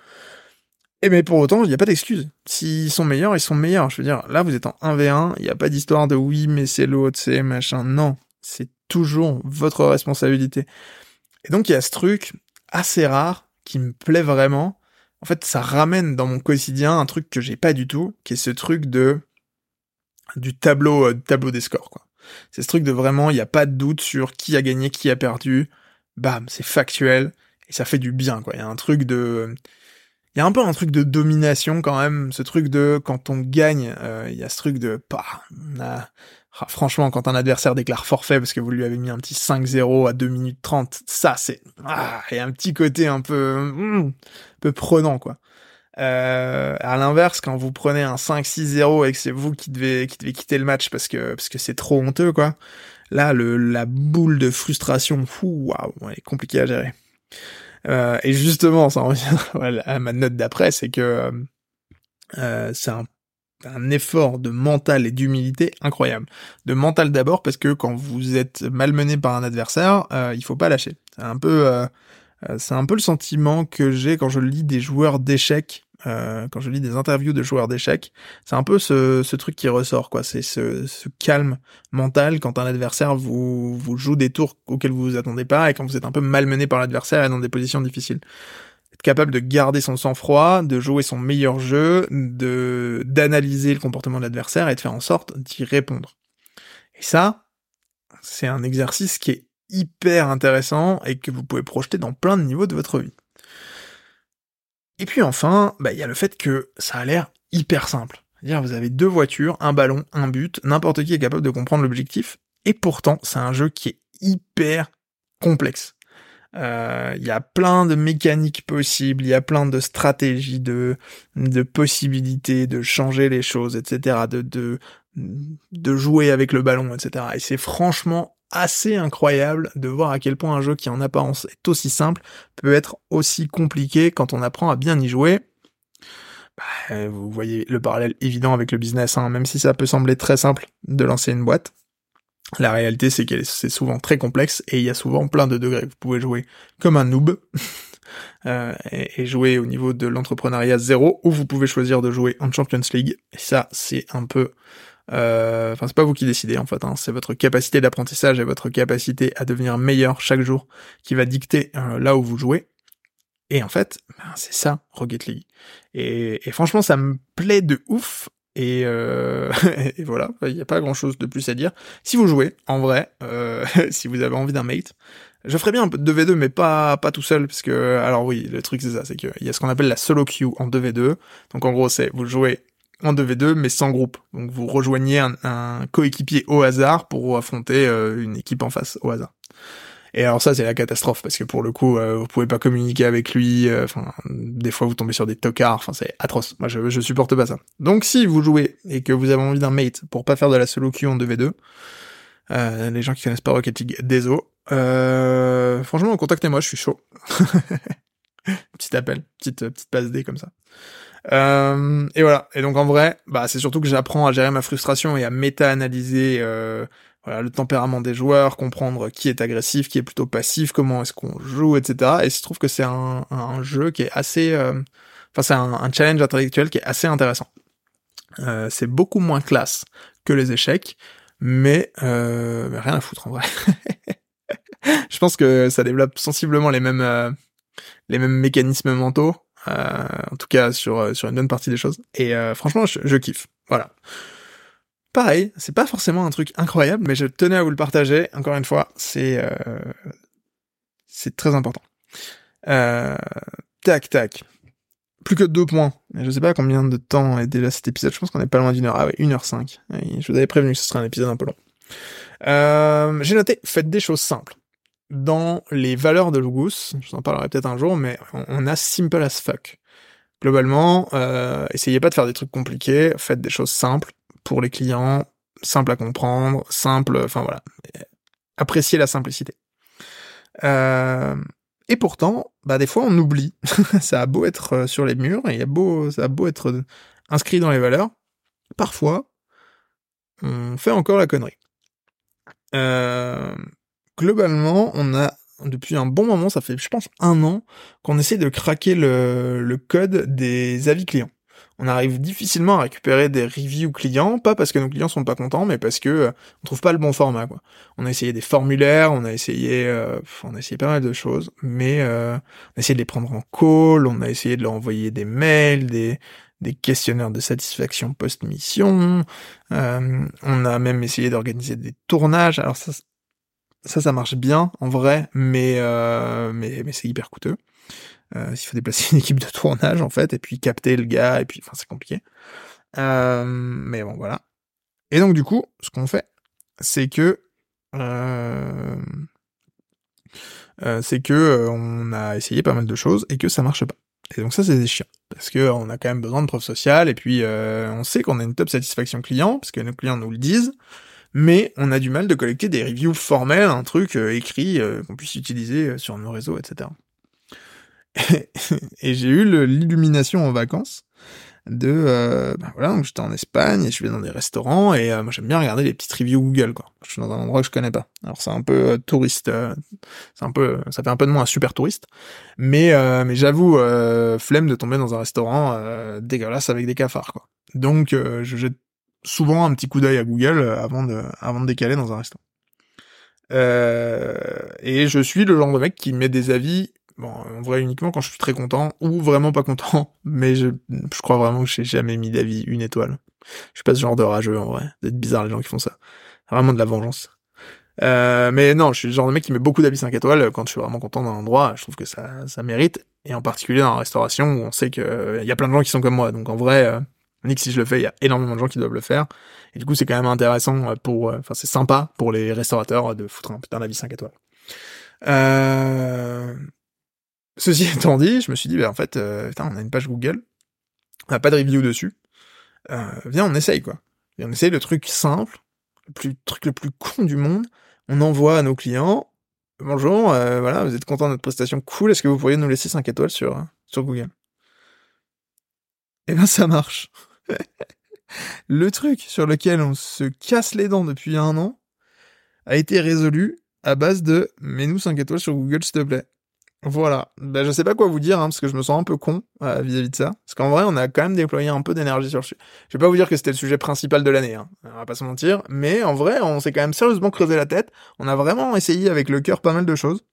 Et mais pour autant, il n'y a pas d'excuse. S'ils sont meilleurs, ils sont meilleurs. Je veux dire, là, vous êtes en 1v1, il n'y a pas d'histoire de oui, mais c'est l'autre, c'est machin. Non, c'est toujours votre responsabilité. Et donc, il y a ce truc assez rare qui me plaît vraiment. En fait, ça ramène dans mon quotidien un truc que j'ai pas du tout, qui est ce truc de du tableau, euh, tableau des scores, quoi. C'est ce truc de vraiment, il n'y a pas de doute sur qui a gagné, qui a perdu. Bam, c'est factuel et ça fait du bien, quoi. Il y a un truc de, il y a un peu un truc de domination quand même, ce truc de quand on gagne, euh, il y a ce truc de, bah, ah, franchement, quand un adversaire déclare forfait parce que vous lui avez mis un petit 5-0 à 2 minutes 30, ça c'est, ah, a un petit côté un peu, hmm, un peu prenant, quoi. Euh, à l'inverse, quand vous prenez un 5-6-0 et que c'est vous qui devez, qui devez quitter le match parce que, parce que c'est trop honteux, quoi. Là, le, la boule de frustration, waouh, elle est compliquée à gérer. Euh, et justement, ça revient à ma note d'après, c'est que euh, c'est un, un, effort de mental et d'humilité incroyable. De mental d'abord parce que quand vous êtes malmené par un adversaire, euh, il faut pas lâcher. C'est un peu, euh, c'est un peu le sentiment que j'ai quand je lis des joueurs d'échecs euh, quand je lis des interviews de joueurs d'échecs, c'est un peu ce, ce, truc qui ressort, quoi. C'est ce, ce, calme mental quand un adversaire vous, vous joue des tours auxquels vous vous attendez pas et quand vous êtes un peu malmené par l'adversaire et dans des positions difficiles. Être capable de garder son sang-froid, de jouer son meilleur jeu, de d'analyser le comportement de l'adversaire et de faire en sorte d'y répondre. Et ça, c'est un exercice qui est hyper intéressant et que vous pouvez projeter dans plein de niveaux de votre vie. Et puis enfin, bah, il y a le fait que ça a l'air hyper simple. C'est-à-dire, vous avez deux voitures, un ballon, un but, n'importe qui est capable de comprendre l'objectif, et pourtant, c'est un jeu qui est hyper complexe. Euh, il y a plein de mécaniques possibles, il y a plein de stratégies, de, de possibilités de changer les choses, etc., de, de, de jouer avec le ballon, etc. Et c'est franchement assez incroyable de voir à quel point un jeu qui en apparence est aussi simple peut être aussi compliqué quand on apprend à bien y jouer. Bah, vous voyez le parallèle évident avec le business, hein, même si ça peut sembler très simple de lancer une boîte. La réalité, c'est que c'est souvent très complexe et il y a souvent plein de degrés. Vous pouvez jouer comme un noob euh, et, jouer au niveau de l'entrepreneuriat zéro, ou vous pouvez choisir de jouer en Champions League. Et ça, c'est un peu euh, enfin, c'est pas vous qui décidez en fait. Hein. C'est votre capacité d'apprentissage et votre capacité à devenir meilleur chaque jour qui va dicter euh, là où vous jouez. Et en fait, ben, c'est ça Rocket League. Et, et, franchement, ça me plaît de ouf. Et, euh, et voilà, il n'y a pas grand chose de plus à dire. Si vous jouez, en vrai, euh, si vous avez envie d'un mate, je ferais bien un peu de 2v2, mais pas pas tout seul, parce que alors oui, le truc c'est ça, c'est qu'il y a ce qu'on appelle la solo queue en 2v2. Donc en gros, c'est vous jouez en 2v2 mais sans groupe. Donc vous rejoignez un, coéquipier au hasard pour affronter euh, une équipe en face au hasard. Et alors ça c'est la catastrophe parce que pour le coup euh, vous pouvez pas communiquer avec lui. Euh, enfin des fois vous tombez sur des tocards. Enfin c'est atroce. Moi je, supporte pas ça. Donc si vous jouez et que vous avez envie d'un mate pour pas faire de la solo queue en 2v2, les gens qui connaissent pas Rocket League, désolé. franchement contactez-moi, je suis chaud. petit appel, petite petite passe D comme ça. Euh, et voilà. Et donc en vrai, bah c'est surtout que j'apprends à gérer ma frustration et à méta-analyser euh, voilà le tempérament des joueurs, comprendre qui est agressif, qui est plutôt passif, comment est-ce qu'on joue, etc. Et je trouve que c'est un, un, jeu qui est assez, euh, enfin c'est un, challenge intellectuel qui est assez intéressant. Euh, c'est beaucoup moins classe que les échecs, mais, euh, mais rien à foutre en vrai. je pense que ça développe sensiblement les mêmes les mêmes mécanismes mentaux en tout cas sur euh, sur une bonne partie des choses. Et euh, franchement, je, je, kiffe. Voilà. Pareil, c'est pas forcément un truc incroyable, mais je tenais à vous le partager. Encore une fois, c'est c'est très important. tac tac. Plus que deux points. Je sais pas combien de temps est déjà cet épisode. Je pense qu'on est pas loin d'une heure. Ah ouais, une heure cinq. Je vous avais prévenu que ce serait un épisode un peu long. Euh, J'ai noté, faites des choses simples dans les valeurs de Lugus, je vous en parlerai peut-être un jour, mais on a simple as fuck. Globalement, euh, essayez pas de faire des trucs compliqués, faites des choses simples pour les clients, simples à comprendre, simples, enfin voilà. Appréciez la simplicité. Euh, et pourtant, bah des fois on oublie. ça a beau être euh, sur les murs, et y a beau, ça a beau être inscrit dans les valeurs, parfois on fait encore la connerie. Euh, globalement, on a depuis un bon moment, ça fait je pense un an, qu'on essaie de craquer le, le code des avis clients. On arrive difficilement à récupérer des reviews clients, pas parce que nos clients sont pas contents, mais parce que euh, on trouve pas le bon format. Quoi. On a essayé des formulaires, on a essayé, euh, on a essayé pas mal de choses, mais euh, on a essayé de les prendre en call, on a essayé de leur envoyer des mails, des des questionnaires de satisfaction post-mission. on a même essayé d'organiser des tournages. Alors ça, ça, ça marche bien en vrai, mais euh, mais, mais c'est hyper coûteux. Euh, S'il faut déplacer une équipe de tournage en fait, et puis capter le gars, et puis enfin c'est compliqué. Euh, mais bon voilà. Et donc du coup, ce qu'on fait, c'est que euh, euh c'est que euh, on a essayé pas mal de choses et que ça marche pas. Et donc ça, c'est des chiens. Parce que on a quand même besoin de preuves sociales, et puis on sait qu'on a une top satisfaction client, parce que nos clients nous le disent, mais on a du mal de collecter des reviews formelles, un truc euh, écrit euh, qu'on puisse utiliser sur nos réseaux, etc. et j'ai eu l'illumination en vacances de euh, ben voilà donc j'étais en Espagne et je vais dans des restaurants et euh, moi j'aime bien regarder les petites reviews Google quoi. Je suis dans un endroit que je connais pas. Alors c'est un peu euh, touriste euh, c'est un peu ça fait un peu de moi un super touriste. Mais mais j'avoue flemme de tomber dans un restaurant dégueulasse avec des cafards quoi. Donc je jette souvent un petit coup d'œil à Google avant de avant de décaler dans un restaurant et je suis le genre de mec qui met des avis Bon, en vrai uniquement quand je suis très content ou vraiment pas content, mais je, je crois vraiment que j'ai jamais mis d'avis une étoile. Je suis pas ce genre de rageux en vrai. C'est bizarre les gens qui font ça. Vraiment de la vengeance. Euh, mais non, je suis le genre de mec qui met beaucoup d'avis 5 étoiles quand je suis vraiment content d'un endroit. Je trouve que ça, ça mérite. Et en particulier dans la restauration où on sait que il y a plein de gens qui sont comme moi. Donc en vrai, euh, que si je le fais, il y a énormément de gens qui doivent le faire. Et du coup, c'est quand même intéressant pour, euh, enfin, c'est sympa pour les restaurateurs de foutre un putain d'avis 5 étoiles. Euh, Ceci étant dit, je me suis dit, bah, en fait, euh, on a une page Google, on n'a pas de review dessus. Euh, viens, on essaye, quoi. Et on essaye le truc simple, le plus, truc le plus con du monde. On envoie à nos clients, bonjour, euh, voilà, vous êtes content de notre prestation, cool, est-ce que vous pourriez nous laisser 5 étoiles sur, sur Google? Eh ben, ça marche. le truc sur lequel on se casse les dents depuis un an a été résolu à base de mets-nous 5 étoiles sur Google, s'il te plaît. Voilà. Ben, je sais pas quoi vous dire, hein, parce que je me sens un peu con euh, vis-à-vis de ça. Parce qu'en vrai, on a quand même déployé un peu d'énergie sur le sujet. Je vais pas vous dire que c'était le sujet principal de l'année, hein, on va pas se mentir. Mais en vrai, on s'est quand même sérieusement creusé la tête. On a vraiment essayé avec le cœur pas mal de choses.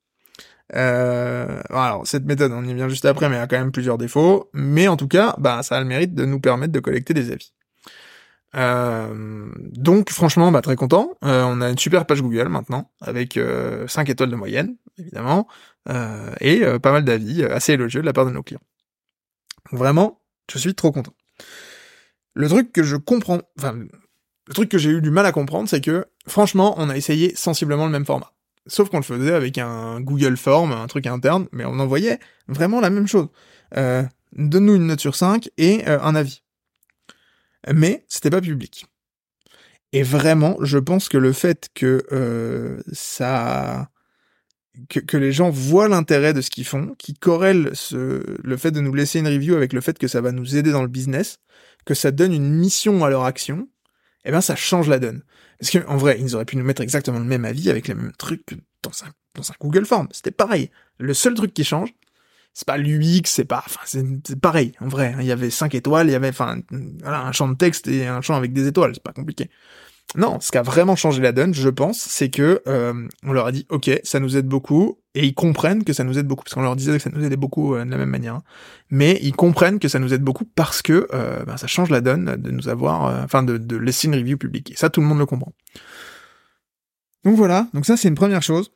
Euh, alors, cette méthode, on y vient juste après, mais elle a quand même plusieurs défauts. Mais en tout cas, bah, ça a le mérite de nous permettre de collecter des avis. Euh, donc franchement, bah, très content. Euh, on a une super page Google maintenant, avec euh, 5 étoiles de moyenne, évidemment, euh, et euh, pas mal d'avis assez élogieux de la part de nos clients. Vraiment, je suis trop content. Le truc que je comprends, enfin, le truc que j'ai eu du mal à comprendre, c'est que franchement, on a essayé sensiblement le même format. Sauf qu'on le faisait avec un Google Form, un truc interne, mais on envoyait vraiment la même chose. Euh, Donne-nous une note sur 5 et un avis mais c'était pas public. Et vraiment, je pense que le fait que euh, ça, que, les gens voient l'intérêt de ce qu'ils font, qui corrèlent le fait de nous laisser une review avec le fait que ça va nous aider dans le business, que ça donne une mission à leur action, eh ben ça change la donne. Parce qu'en vrai, ils auraient pu nous mettre exactement le même avis avec les mêmes trucs dans un, dans Google Form. C'était pareil. Le seul truc qui change, c'est pas l'UX, c'est pas, enfin, c'est pareil, en vrai. Hein. Il y avait cinq étoiles, il y avait, enfin, voilà, un champ de texte et un champ avec des étoiles, c'est pas compliqué. Non, ce qui a vraiment changé la donne, je pense, c'est que euh, on leur a dit, ok, ça nous aide beaucoup, et ils comprennent que ça nous aide beaucoup, parce qu'on leur disait que ça nous aidait beaucoup euh, de la même manière, hein. mais ils comprennent que ça nous aide beaucoup parce que euh, ben, ça change la donne de nous avoir, enfin, de, de laisser une review publique. Et ça, tout le monde le comprend. Donc voilà, donc ça c'est une première chose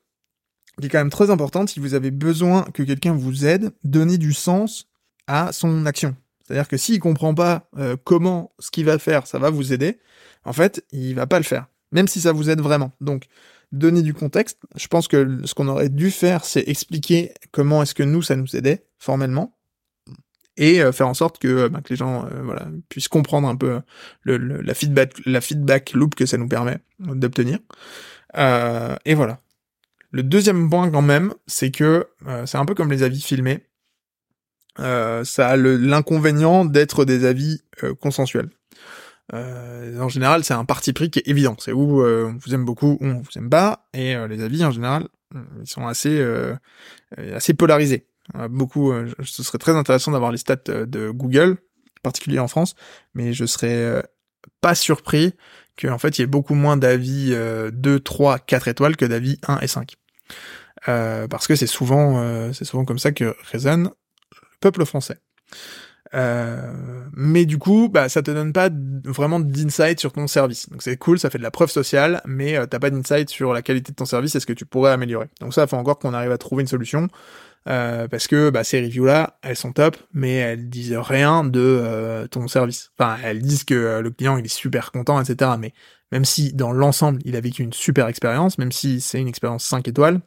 qui est quand même très importante, si vous avez besoin que quelqu'un vous aide, donnez du sens à son action. C'est-à-dire que s'il comprend pas comment ce qu'il va faire, ça va vous aider, en fait, il va pas le faire, même si ça vous aide vraiment. Donc, donnez du contexte. Je pense que ce qu'on aurait dû faire, c'est expliquer comment est-ce que nous, ça nous aidait formellement, et euh, faire en sorte que, bah, que les gens euh, puissent comprendre un peu la, feedback, loop que ça nous permet d'obtenir. et voilà. Le deuxième point quand même, c'est que euh, c'est un peu comme les avis filmés. Euh, ça a l'inconvénient d'être des avis euh, en général, c'est un parti pris qui est évident. C'est où on vous aime beaucoup ou on vous aime pas. Et les avis, en général, ils sont assez assez polarisés. beaucoup. ce serait très intéressant d'avoir les stats de Google, en particulier en France, mais je serais pas surpris qu'en fait il y ait beaucoup moins d'avis 2, 3, 4 étoiles que d'avis 1 et 5. Euh, parce que c'est souvent, euh, c'est souvent comme ça que résonne le peuple français. Euh, mais du coup, bah, ça te donne pas vraiment d'insight sur ton service. Donc c'est cool, ça fait de la preuve sociale, mais t'as pas d'insight sur la qualité de ton service et ce que tu pourrais améliorer. Donc ça, il faut encore qu'on arrive à trouver une solution. parce que bah, ces reviews-là, elles sont top, mais elles disent rien de ton service. Enfin, elles disent que le client il est super content, etc. Mais même si dans l'ensemble il a vécu une super expérience, même si c'est une expérience 5 étoiles,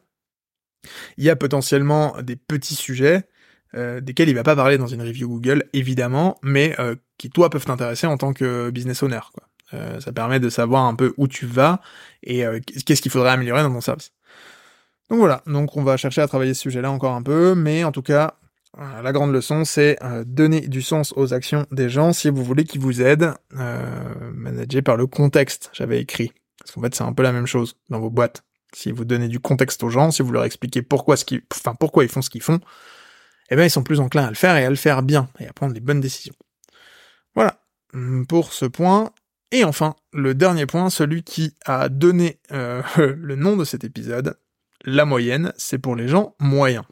il y a potentiellement des petits sujets euh, desquels il va pas parler dans une review Google, évidemment, mais euh, qui toi peuvent t'intéresser en tant que business owner. Quoi. Euh, ça permet de savoir un peu où tu vas et qu'est-ce qu'il faudrait améliorer dans ton service. Donc voilà, donc on va chercher à travailler ce sujet-là encore un peu, mais en tout cas, la grande leçon, c'est donner du sens aux actions des gens si vous voulez qu'ils vous aident, manager par le contexte, j'avais écrit. Parce qu'en fait, c'est un peu la même chose dans vos boîtes. Si vous donnez du contexte aux gens, si vous leur expliquez pourquoi ce enfin, pourquoi ils font ce qu'ils font, eh ben, ils sont plus enclins à le faire et à le faire bien et à prendre les bonnes décisions. Voilà. Hum, pour ce point. Et enfin, le dernier point, celui qui a donné euh, le nom de cet épisode, la moyenne, c'est pour les gens moyens.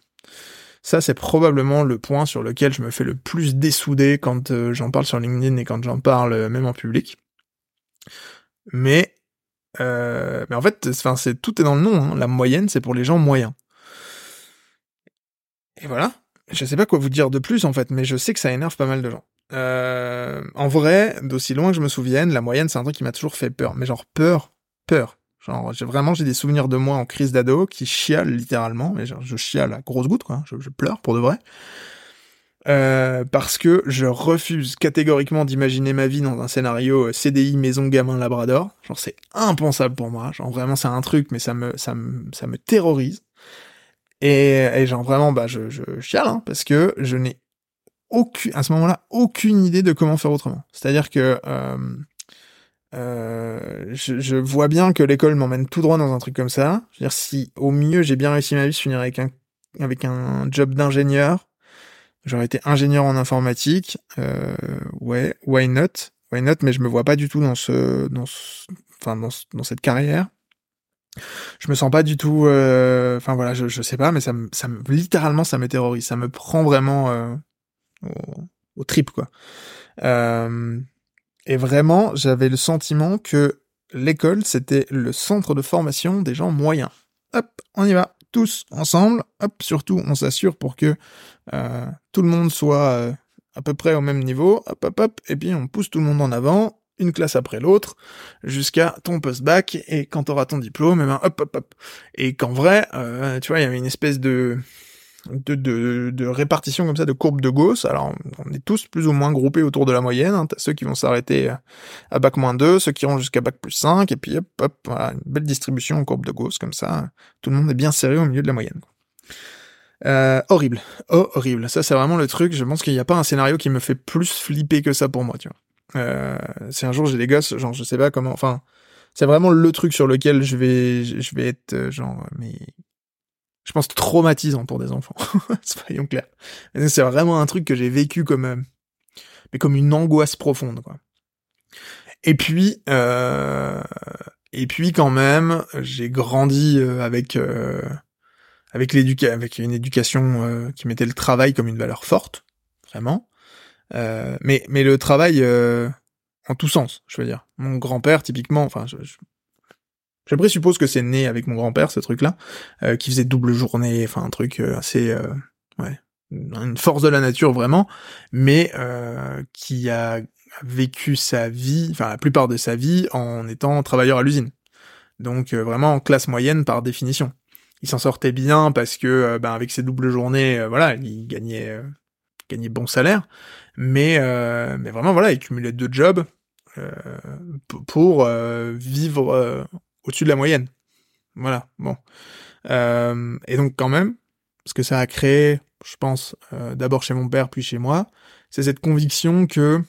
Ça, c'est probablement le point sur lequel je me fais le plus dessouder quand euh, j'en parle sur LinkedIn et quand j'en parle euh, même en public. Mais, mais en fait, c'est tout est dans le nom. Hein. La moyenne, c'est pour les gens moyens. Et voilà je sais pas quoi vous dire de plus en fait, mais je sais que ça énerve pas mal de gens. Euh, en vrai, d'aussi loin que je me souvienne, la moyenne c'est un truc qui m'a toujours fait peur, mais genre peur, peur. Genre j'ai vraiment j'ai des souvenirs de moi en crise d'ado qui chiale littéralement, mais genre je chiale à grosse goutte quoi, je, pleure pour de vrai. Euh, parce que je refuse catégoriquement d'imaginer ma vie dans un scénario euh, CDI maison gamin labrador. Genre c'est impensable pour moi. Genre vraiment c'est un truc, mais ça me ça me ça me terrorise. Et, genre vraiment, bah, je, je chiale, hein, parce que je n'ai aucune, à ce moment-là, aucune idée de comment faire autrement. C'est-à-dire que euh, euh, je, je, vois bien que l'école m'emmène tout droit dans un truc comme ça. Je veux dire, si au mieux j'ai bien réussi ma vie, je finirais avec un avec un job d'ingénieur. J'aurais été ingénieur en informatique. Euh, ouais, why not? Why not? Mais je me vois pas du tout dans ce, dans ce, enfin dans, dans cette carrière je me sens pas du tout euh, enfin voilà je, je sais pas mais ça me ça me littéralement ça me terrorise. Ça me prend vraiment euh, au, au trip quoi. Euh, et vraiment j'avais le sentiment que l'école c'était le centre de formation des gens moyens. Hop on y va tous ensemble. Hop surtout on s'assure pour que euh, tout le monde soit euh, à peu près au même niveau. Hop hop hop et puis on pousse tout le monde en avant une classe après l'autre, jusqu'à ton post-bac, et quand t'auras ton diplôme, et eh ben hop hop hop. Et qu'en vrai, euh, tu vois, il y avait une espèce de, de, de, de, répartition comme ça, de courbe de Gauss. Alors, on est tous plus ou moins groupés autour de la moyenne. Hein. T'as ceux qui vont s'arrêter à bac moins 2, ceux qui iront jusqu'à bac plus 5, et puis hop hop, voilà, une belle distribution en courbe de Gauss, comme ça. Tout le monde est bien serré au milieu de la moyenne. Euh, horrible. Oh, horrible. Ça, c'est vraiment le truc. Je pense qu'il n'y a pas un scénario qui me fait plus flipper que ça pour moi, tu vois. Euh, si un jour j'ai des gosses, genre je sais pas comment, enfin, c'est vraiment le truc sur lequel je vais, je vais être euh, genre, mais je pense traumatisant pour des enfants. Soyons clairs. C'est vraiment un truc que j'ai vécu comme, euh, mais comme une angoisse profonde, quoi. Et puis, euh, et puis quand même, j'ai grandi avec avec l'éducation, avec une éducation qui mettait le travail comme une valeur forte, vraiment. Euh, mais mais le travail euh, en tout sens, je veux dire. Mon grand-père, typiquement, enfin, je, je, présuppose que c'est né avec mon grand-père, ce truc-là, euh, qui faisait double journée, enfin un truc assez, ouais, une force de la nature vraiment, mais qui a vécu sa vie, enfin la plupart de sa vie, en étant travailleur à l'usine. Donc vraiment en classe moyenne par définition. Il s'en sortait bien parce que, ben, avec ses doubles journées, voilà, il gagnait gagner bon salaire, mais euh, mais vraiment voilà, il cumulait deux jobs euh, pour euh, vivre au-dessus de la moyenne. Voilà, bon. Et donc quand même, ce que ça a créé, je pense, d'abord chez mon père puis chez moi, c'est cette conviction que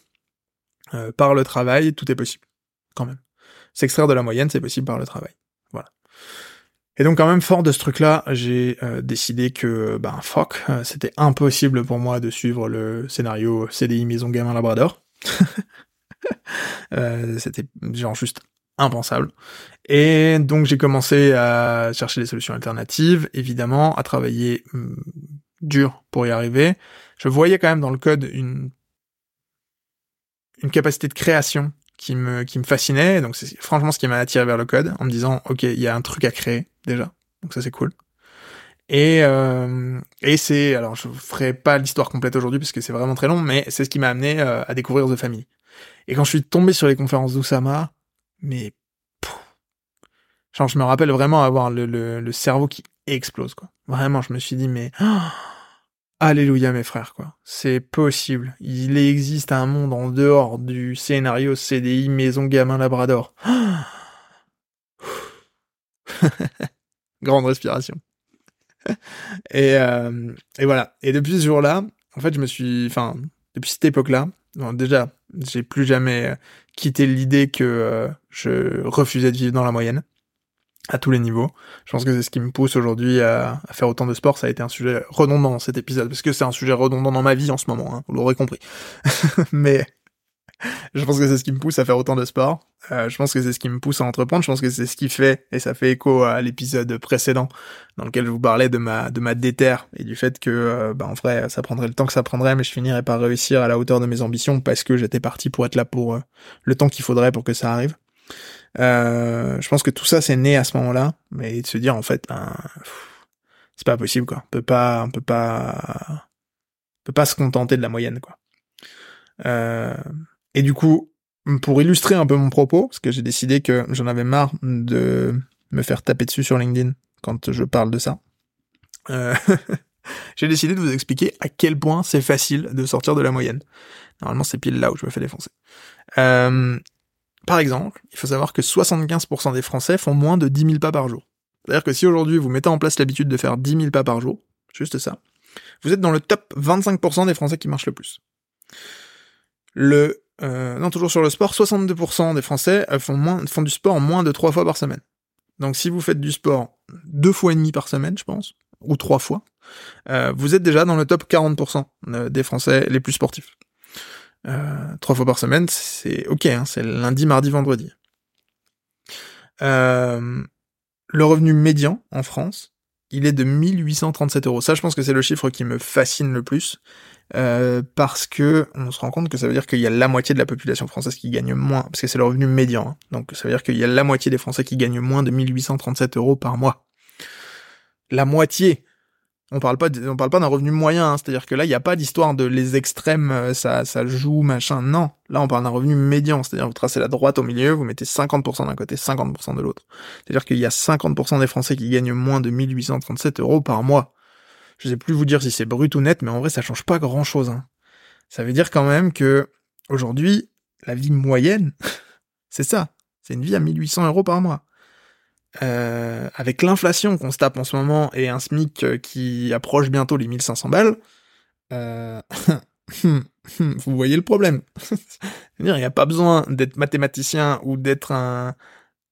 par le travail, tout est possible, quand même. S'extraire de la moyenne, c'est possible par le travail. Et donc quand même fort de ce truc-là, j'ai euh, décidé que ben fuck, euh, c'était impossible pour moi de suivre le scénario CDI Maison Gamin Labrador. euh, c'était genre juste impensable. Et donc j'ai commencé à chercher des solutions alternatives, évidemment, à travailler mm, dur pour y arriver. Je voyais quand même dans le code une une capacité de création qui me qui me fascinait. Donc c'est franchement ce qui m'a attiré vers le code en me disant ok il y a un truc à créer déjà. Donc ça c'est cool. Et euh, et c'est alors je ferai pas l'histoire complète aujourd'hui parce que c'est vraiment très long, mais c'est ce qui m'a amené euh, à découvrir The Family. Et quand je suis tombé sur les conférences d'Oussama, mais genre je me rappelle vraiment avoir le, le, cerveau qui explose quoi. Vraiment, je me suis dit mais Alléluia mes frères, quoi. C'est possible. Il existe un monde en dehors du scénario CDI Maison Gamin Labrador. Grande respiration. et, euh, et voilà. Et depuis ce jour-là, en fait, je me suis, enfin, depuis cette époque-là, déjà, j'ai plus jamais quitté l'idée que euh, je refusais de vivre dans la moyenne à tous les niveaux. Je pense que c'est ce qui me pousse aujourd'hui à, faire autant de sport. Ça a été un sujet redondant cet épisode, parce que c'est un sujet redondant dans ma vie en ce moment, hein, vous l'aurez compris. Mais je pense que c'est ce qui me pousse à faire autant de sport. Euh, je pense que c'est ce qui me pousse à entreprendre. Je pense que c'est ce qui fait, et ça fait écho à l'épisode précédent dans lequel je vous parlais de ma de ma déterre et du fait que, euh, bah, en vrai, ça prendrait le temps que ça prendrait, mais je finirais par réussir à la hauteur de mes ambitions parce que j'étais parti pour être là pour euh, le temps qu'il faudrait pour que ça arrive. Euh, je pense que tout ça c'est né à ce moment-là, mais de se dire en fait, ben, c'est pas possible quoi. On peut pas, on peut pas, on peut pas se contenter de la moyenne quoi. Euh, et du coup, pour illustrer un peu mon propos, parce que j'ai décidé que j'en avais marre de me faire taper dessus sur LinkedIn quand je parle de ça. Euh, j'ai décidé de vous expliquer à quel point c'est facile de sortir de la moyenne. Normalement, c'est pile là où je me fais défoncer. Euh, par exemple, il faut savoir que 75% des Français font moins de 10 000 pas par jour. C'est-à-dire que si aujourd'hui vous mettez en place l'habitude de faire 10 000 pas par jour, juste ça, vous êtes dans le top 25% des Français qui marchent le plus. Le euh, non, toujours sur le sport, 62% des Français font, du sport moins de 3 fois par semaine. Donc si vous faites du sport deux fois et demi par semaine, je pense, ou trois fois, euh, vous êtes déjà dans le top 40% euh, des Français les plus sportifs. Euh, trois fois par semaine, c'est ok, hein, c'est lundi, mardi, vendredi. Le revenu médian en France, il est de 1837 euros. Ça, je pense que c'est le chiffre qui me fascine le plus, euh, parce que on se rend compte que ça veut dire qu'il y a la moitié de la population française qui gagne moins, parce que c'est le revenu médian. Hein. Donc ça veut dire qu'il y a la moitié des Français qui gagnent moins de 1837 euros par mois. La moitié. On parle pas, on parle pas d'un revenu moyen, hein. c'est-à-dire que là, il n'y a pas d'histoire de les extrêmes, euh, ça, ça joue, machin. Non, là, on parle d'un revenu médian, c'est-à-dire vous tracez la droite au milieu, vous mettez 50% d'un côté, 50% de l'autre. C'est-à-dire qu'il y a 50% des Français qui gagnent moins de 1837 euros par mois. Je sais plus vous dire si c'est brut ou net, mais en vrai, ça change pas grand-chose. Hein. Ça veut dire quand même que aujourd'hui, la vie moyenne, c'est ça, c'est une vie à 1800 euros par mois. Euh, avec l'inflation qu'on se tape en ce moment et un SMIC euh, qui approche bientôt les 1500 balles, euh... vous voyez le problème. il n'y a pas besoin d'être mathématicien ou d'être un,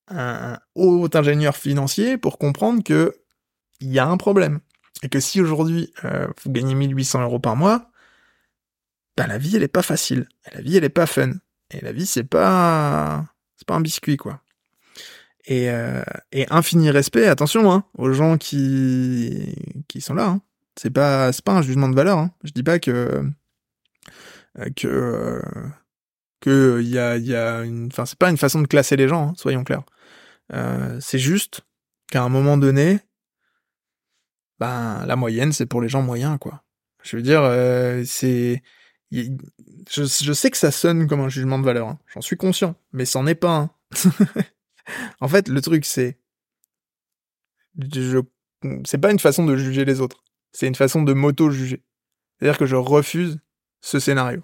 un, haut ingénieur financier pour comprendre que il y a un problème. Et que si aujourd'hui euh, vous gagnez 1800 euros par mois, bah la vie elle est pas facile. la vie elle est pas fun. Et la vie c'est pas c'est pas un biscuit quoi. Et, euh, infini respect, attention, hein, aux gens qui qui sont là. Hein. C'est pas c'est pas un jugement de valeur. Hein. Je dis pas que euh, que que y a il y a une, enfin c'est pas une façon de classer les gens, hein, soyons clairs. C'est juste qu'à un moment donné, ben la moyenne c'est pour les gens moyens quoi. Je veux dire, euh, c'est je, sais que ça sonne comme un jugement de valeur, hein. j'en suis conscient, mais c'en est pas. Hein. en fait, le truc, c'est. Je... C'est pas une façon de juger les autres. C'est une façon de m'auto-juger. C'est-à-dire que je refuse ce scénario.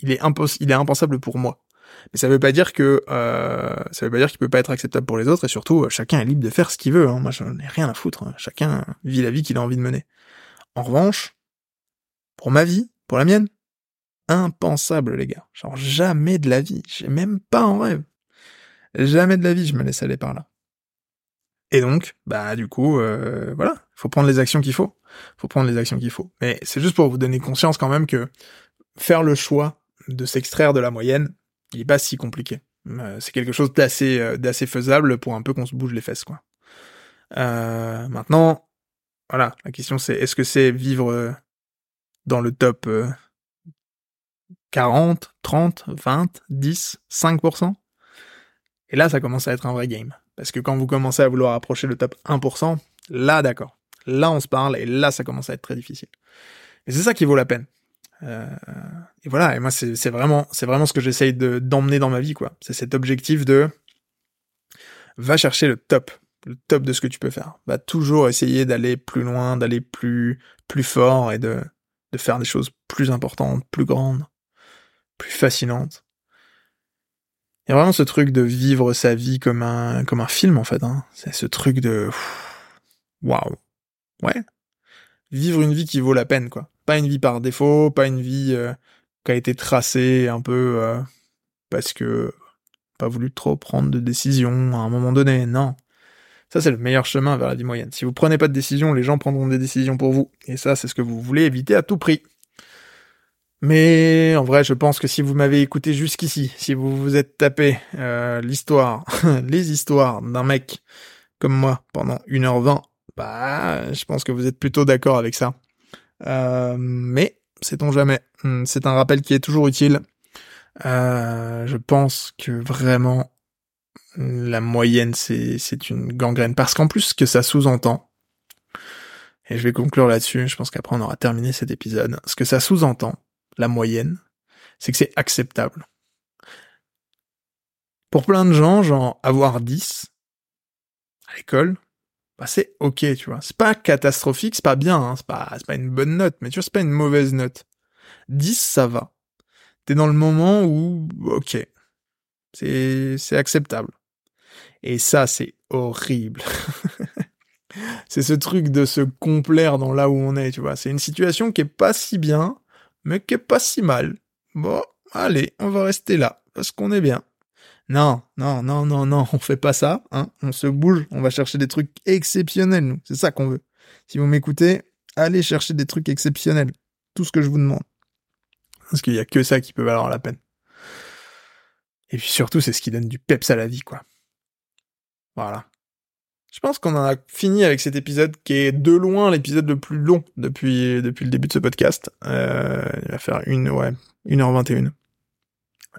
Il est, il est impensable pour moi. Mais ça veut pas dire que euh, ça veut pas dire qu'il peut pas être acceptable pour les autres et surtout chacun est libre de faire ce qu'il veut. Hein. Moi j'en ai rien à foutre. Hein. Chacun vit la vie qu'il a envie de mener. En revanche, pour ma vie, pour la mienne, impensable les gars. Genre jamais de la vie. J'ai même pas en rêve. Jamais de la vie je me laisse aller par là. Et donc, bah du coup, euh, voilà, faut prendre les actions qu'il faut. Faut prendre les actions qu'il faut. Mais c'est juste pour vous donner conscience quand même que faire le choix de s'extraire de la moyenne, il est pas si compliqué. Euh, c'est quelque chose d'assez euh, d'assez faisable pour un peu qu'on se bouge les fesses quoi. Euh, maintenant, voilà, la question c'est est-ce que c'est vivre dans le top 40, 30, 20, 10, 5% et là, ça commence à être un vrai game. Parce que quand vous commencez à vouloir approcher le top 1%, là, d'accord. Là, on se parle et là, ça commence à être très difficile. Et c'est ça qui vaut la peine. Euh, et voilà. Et moi, c'est vraiment, c'est vraiment ce que j'essaye de d'emmener dans ma vie, quoi. C'est cet objectif de va chercher le top. le top de ce que tu peux faire. Va toujours essayer d'aller plus loin, d'aller plus, plus fort et de, de faire des choses plus importantes, plus grandes, plus fascinantes. Il y a vraiment ce truc de vivre sa vie comme un, comme un film, en fait, hein. C'est ce truc de, waouh. Ouais. Vivre une vie qui vaut la peine, quoi. Pas une vie par défaut, pas une vie euh, qui a été tracée un peu euh, parce que pas voulu trop prendre de décision à un moment donné. Non. Ça, c'est le meilleur chemin vers la vie moyenne. Si vous prenez pas de décision, les gens prendront des décisions pour vous. Et ça, c'est ce que vous voulez éviter à tout prix. Mais en vrai, je pense que si vous m'avez écouté jusqu'ici, si vous vous êtes tapé euh, l'histoire, les histoires d'un mec comme moi pendant 1h20, bah, je pense que vous êtes plutôt d'accord avec ça. Euh, mais, sait-on jamais. Hmm, c'est un rappel qui est toujours utile. Euh, je pense que vraiment la moyenne c'est c'est une gangrène parce qu'en plus ce que ça sous-entend et je vais conclure là-dessus, je pense qu'après on aura terminé cet épisode. Ce que ça sous-entend, la moyenne, c'est que c'est acceptable. Pour plein de gens, genre avoir 10 à l'école, bah c'est ok, tu vois. C'est pas catastrophique, c'est pas bien, hein, c'est pas, pas une bonne note, mais tu vois, c'est pas une mauvaise note. 10, ça va t'es dans le moment où, ok, c'est, c'est acceptable. Et ça, c'est horrible. c'est ce truc de se complaire dans là où on est, tu vois. C'est une situation qui est pas si bien, mais qui est pas si mal. Bon, allez, on va rester là, parce qu'on est bien. Non, non, non, non, non, on fait pas ça, hein. On se bouge, on va chercher des trucs exceptionnels, nous. C'est ça qu'on veut. Si vous m'écoutez, allez chercher des trucs exceptionnels. Tout ce que je vous demande. Parce qu'il y a que ça qui peut valoir la peine. Et puis surtout, c'est ce qui donne du peps à la vie, quoi. Voilà. Je pense qu'on en a fini avec cet épisode qui est de loin l'épisode le plus long depuis, depuis le début de ce podcast. Euh, il va faire une, ouais, 1h21.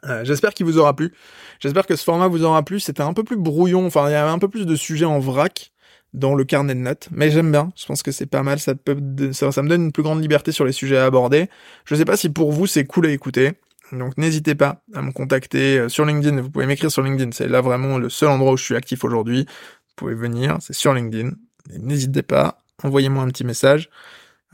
Euh, J'espère qu'il vous aura plu. J'espère que ce format vous aura plu. C'était un peu plus brouillon. Enfin, il y avait un peu plus de sujets en vrac dans le carnet de notes, mais j'aime bien. Je pense que c'est pas mal. Ça peut, ça, me donne une plus grande liberté sur les sujets à aborder. Je sais pas si pour vous c'est cool à écouter. Donc n'hésitez pas à me contacter euh, sur LinkedIn. Vous pouvez m'écrire sur LinkedIn. C'est là vraiment le seul endroit où je suis actif aujourd'hui. Vous pouvez venir. C'est sur LinkedIn. N'hésitez pas. Envoyez-moi un petit message.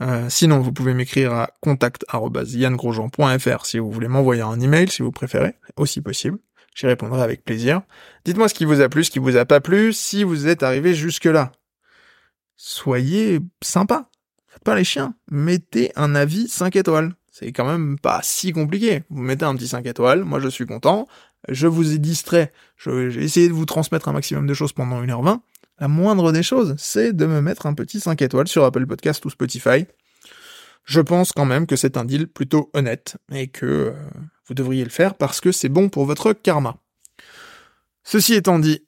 Euh, sinon, vous pouvez m'écrire à contact@yangrosjean.fr si vous voulez m'envoyer un email, si vous préférez, aussi possible. J'y répondrai avec plaisir. Dites-moi ce qui vous a plu, ce qui vous a pas plu, si vous êtes arrivé jusque-là. Soyez sympa. Faites pas les chiens. Mettez un avis 5 étoiles. C'est quand même pas si compliqué. Vous mettez un petit 5 étoiles, moi je suis content, je vous ai distrait, j'ai essayé de vous transmettre un maximum de choses pendant 1h20. La moindre des choses, c'est de me mettre un petit 5 étoiles sur Apple Podcast ou Spotify. Je pense quand même que c'est un deal plutôt honnête et que euh, vous devriez le faire parce que c'est bon pour votre karma. Ceci étant dit,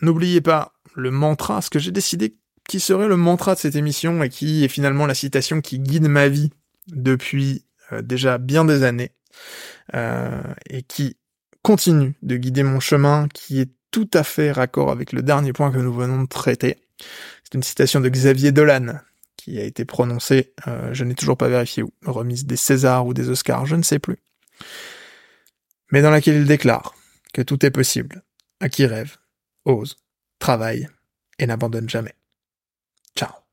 n'oubliez pas le mantra, ce que j'ai décidé qui serait le mantra de cette émission et qui est finalement la citation qui guide ma vie depuis euh, déjà bien des années euh, et qui continue de guider mon chemin, qui est tout à fait raccord avec le dernier point que nous venons de traiter. C'est une citation de Xavier Dolan qui a été prononcée, euh, je n'ai toujours pas vérifié où, remise des Césars ou des Oscars, je ne sais plus mais dans laquelle il déclare que tout est possible à qui rêve, ose, travaille et n'abandonne jamais. Ciao.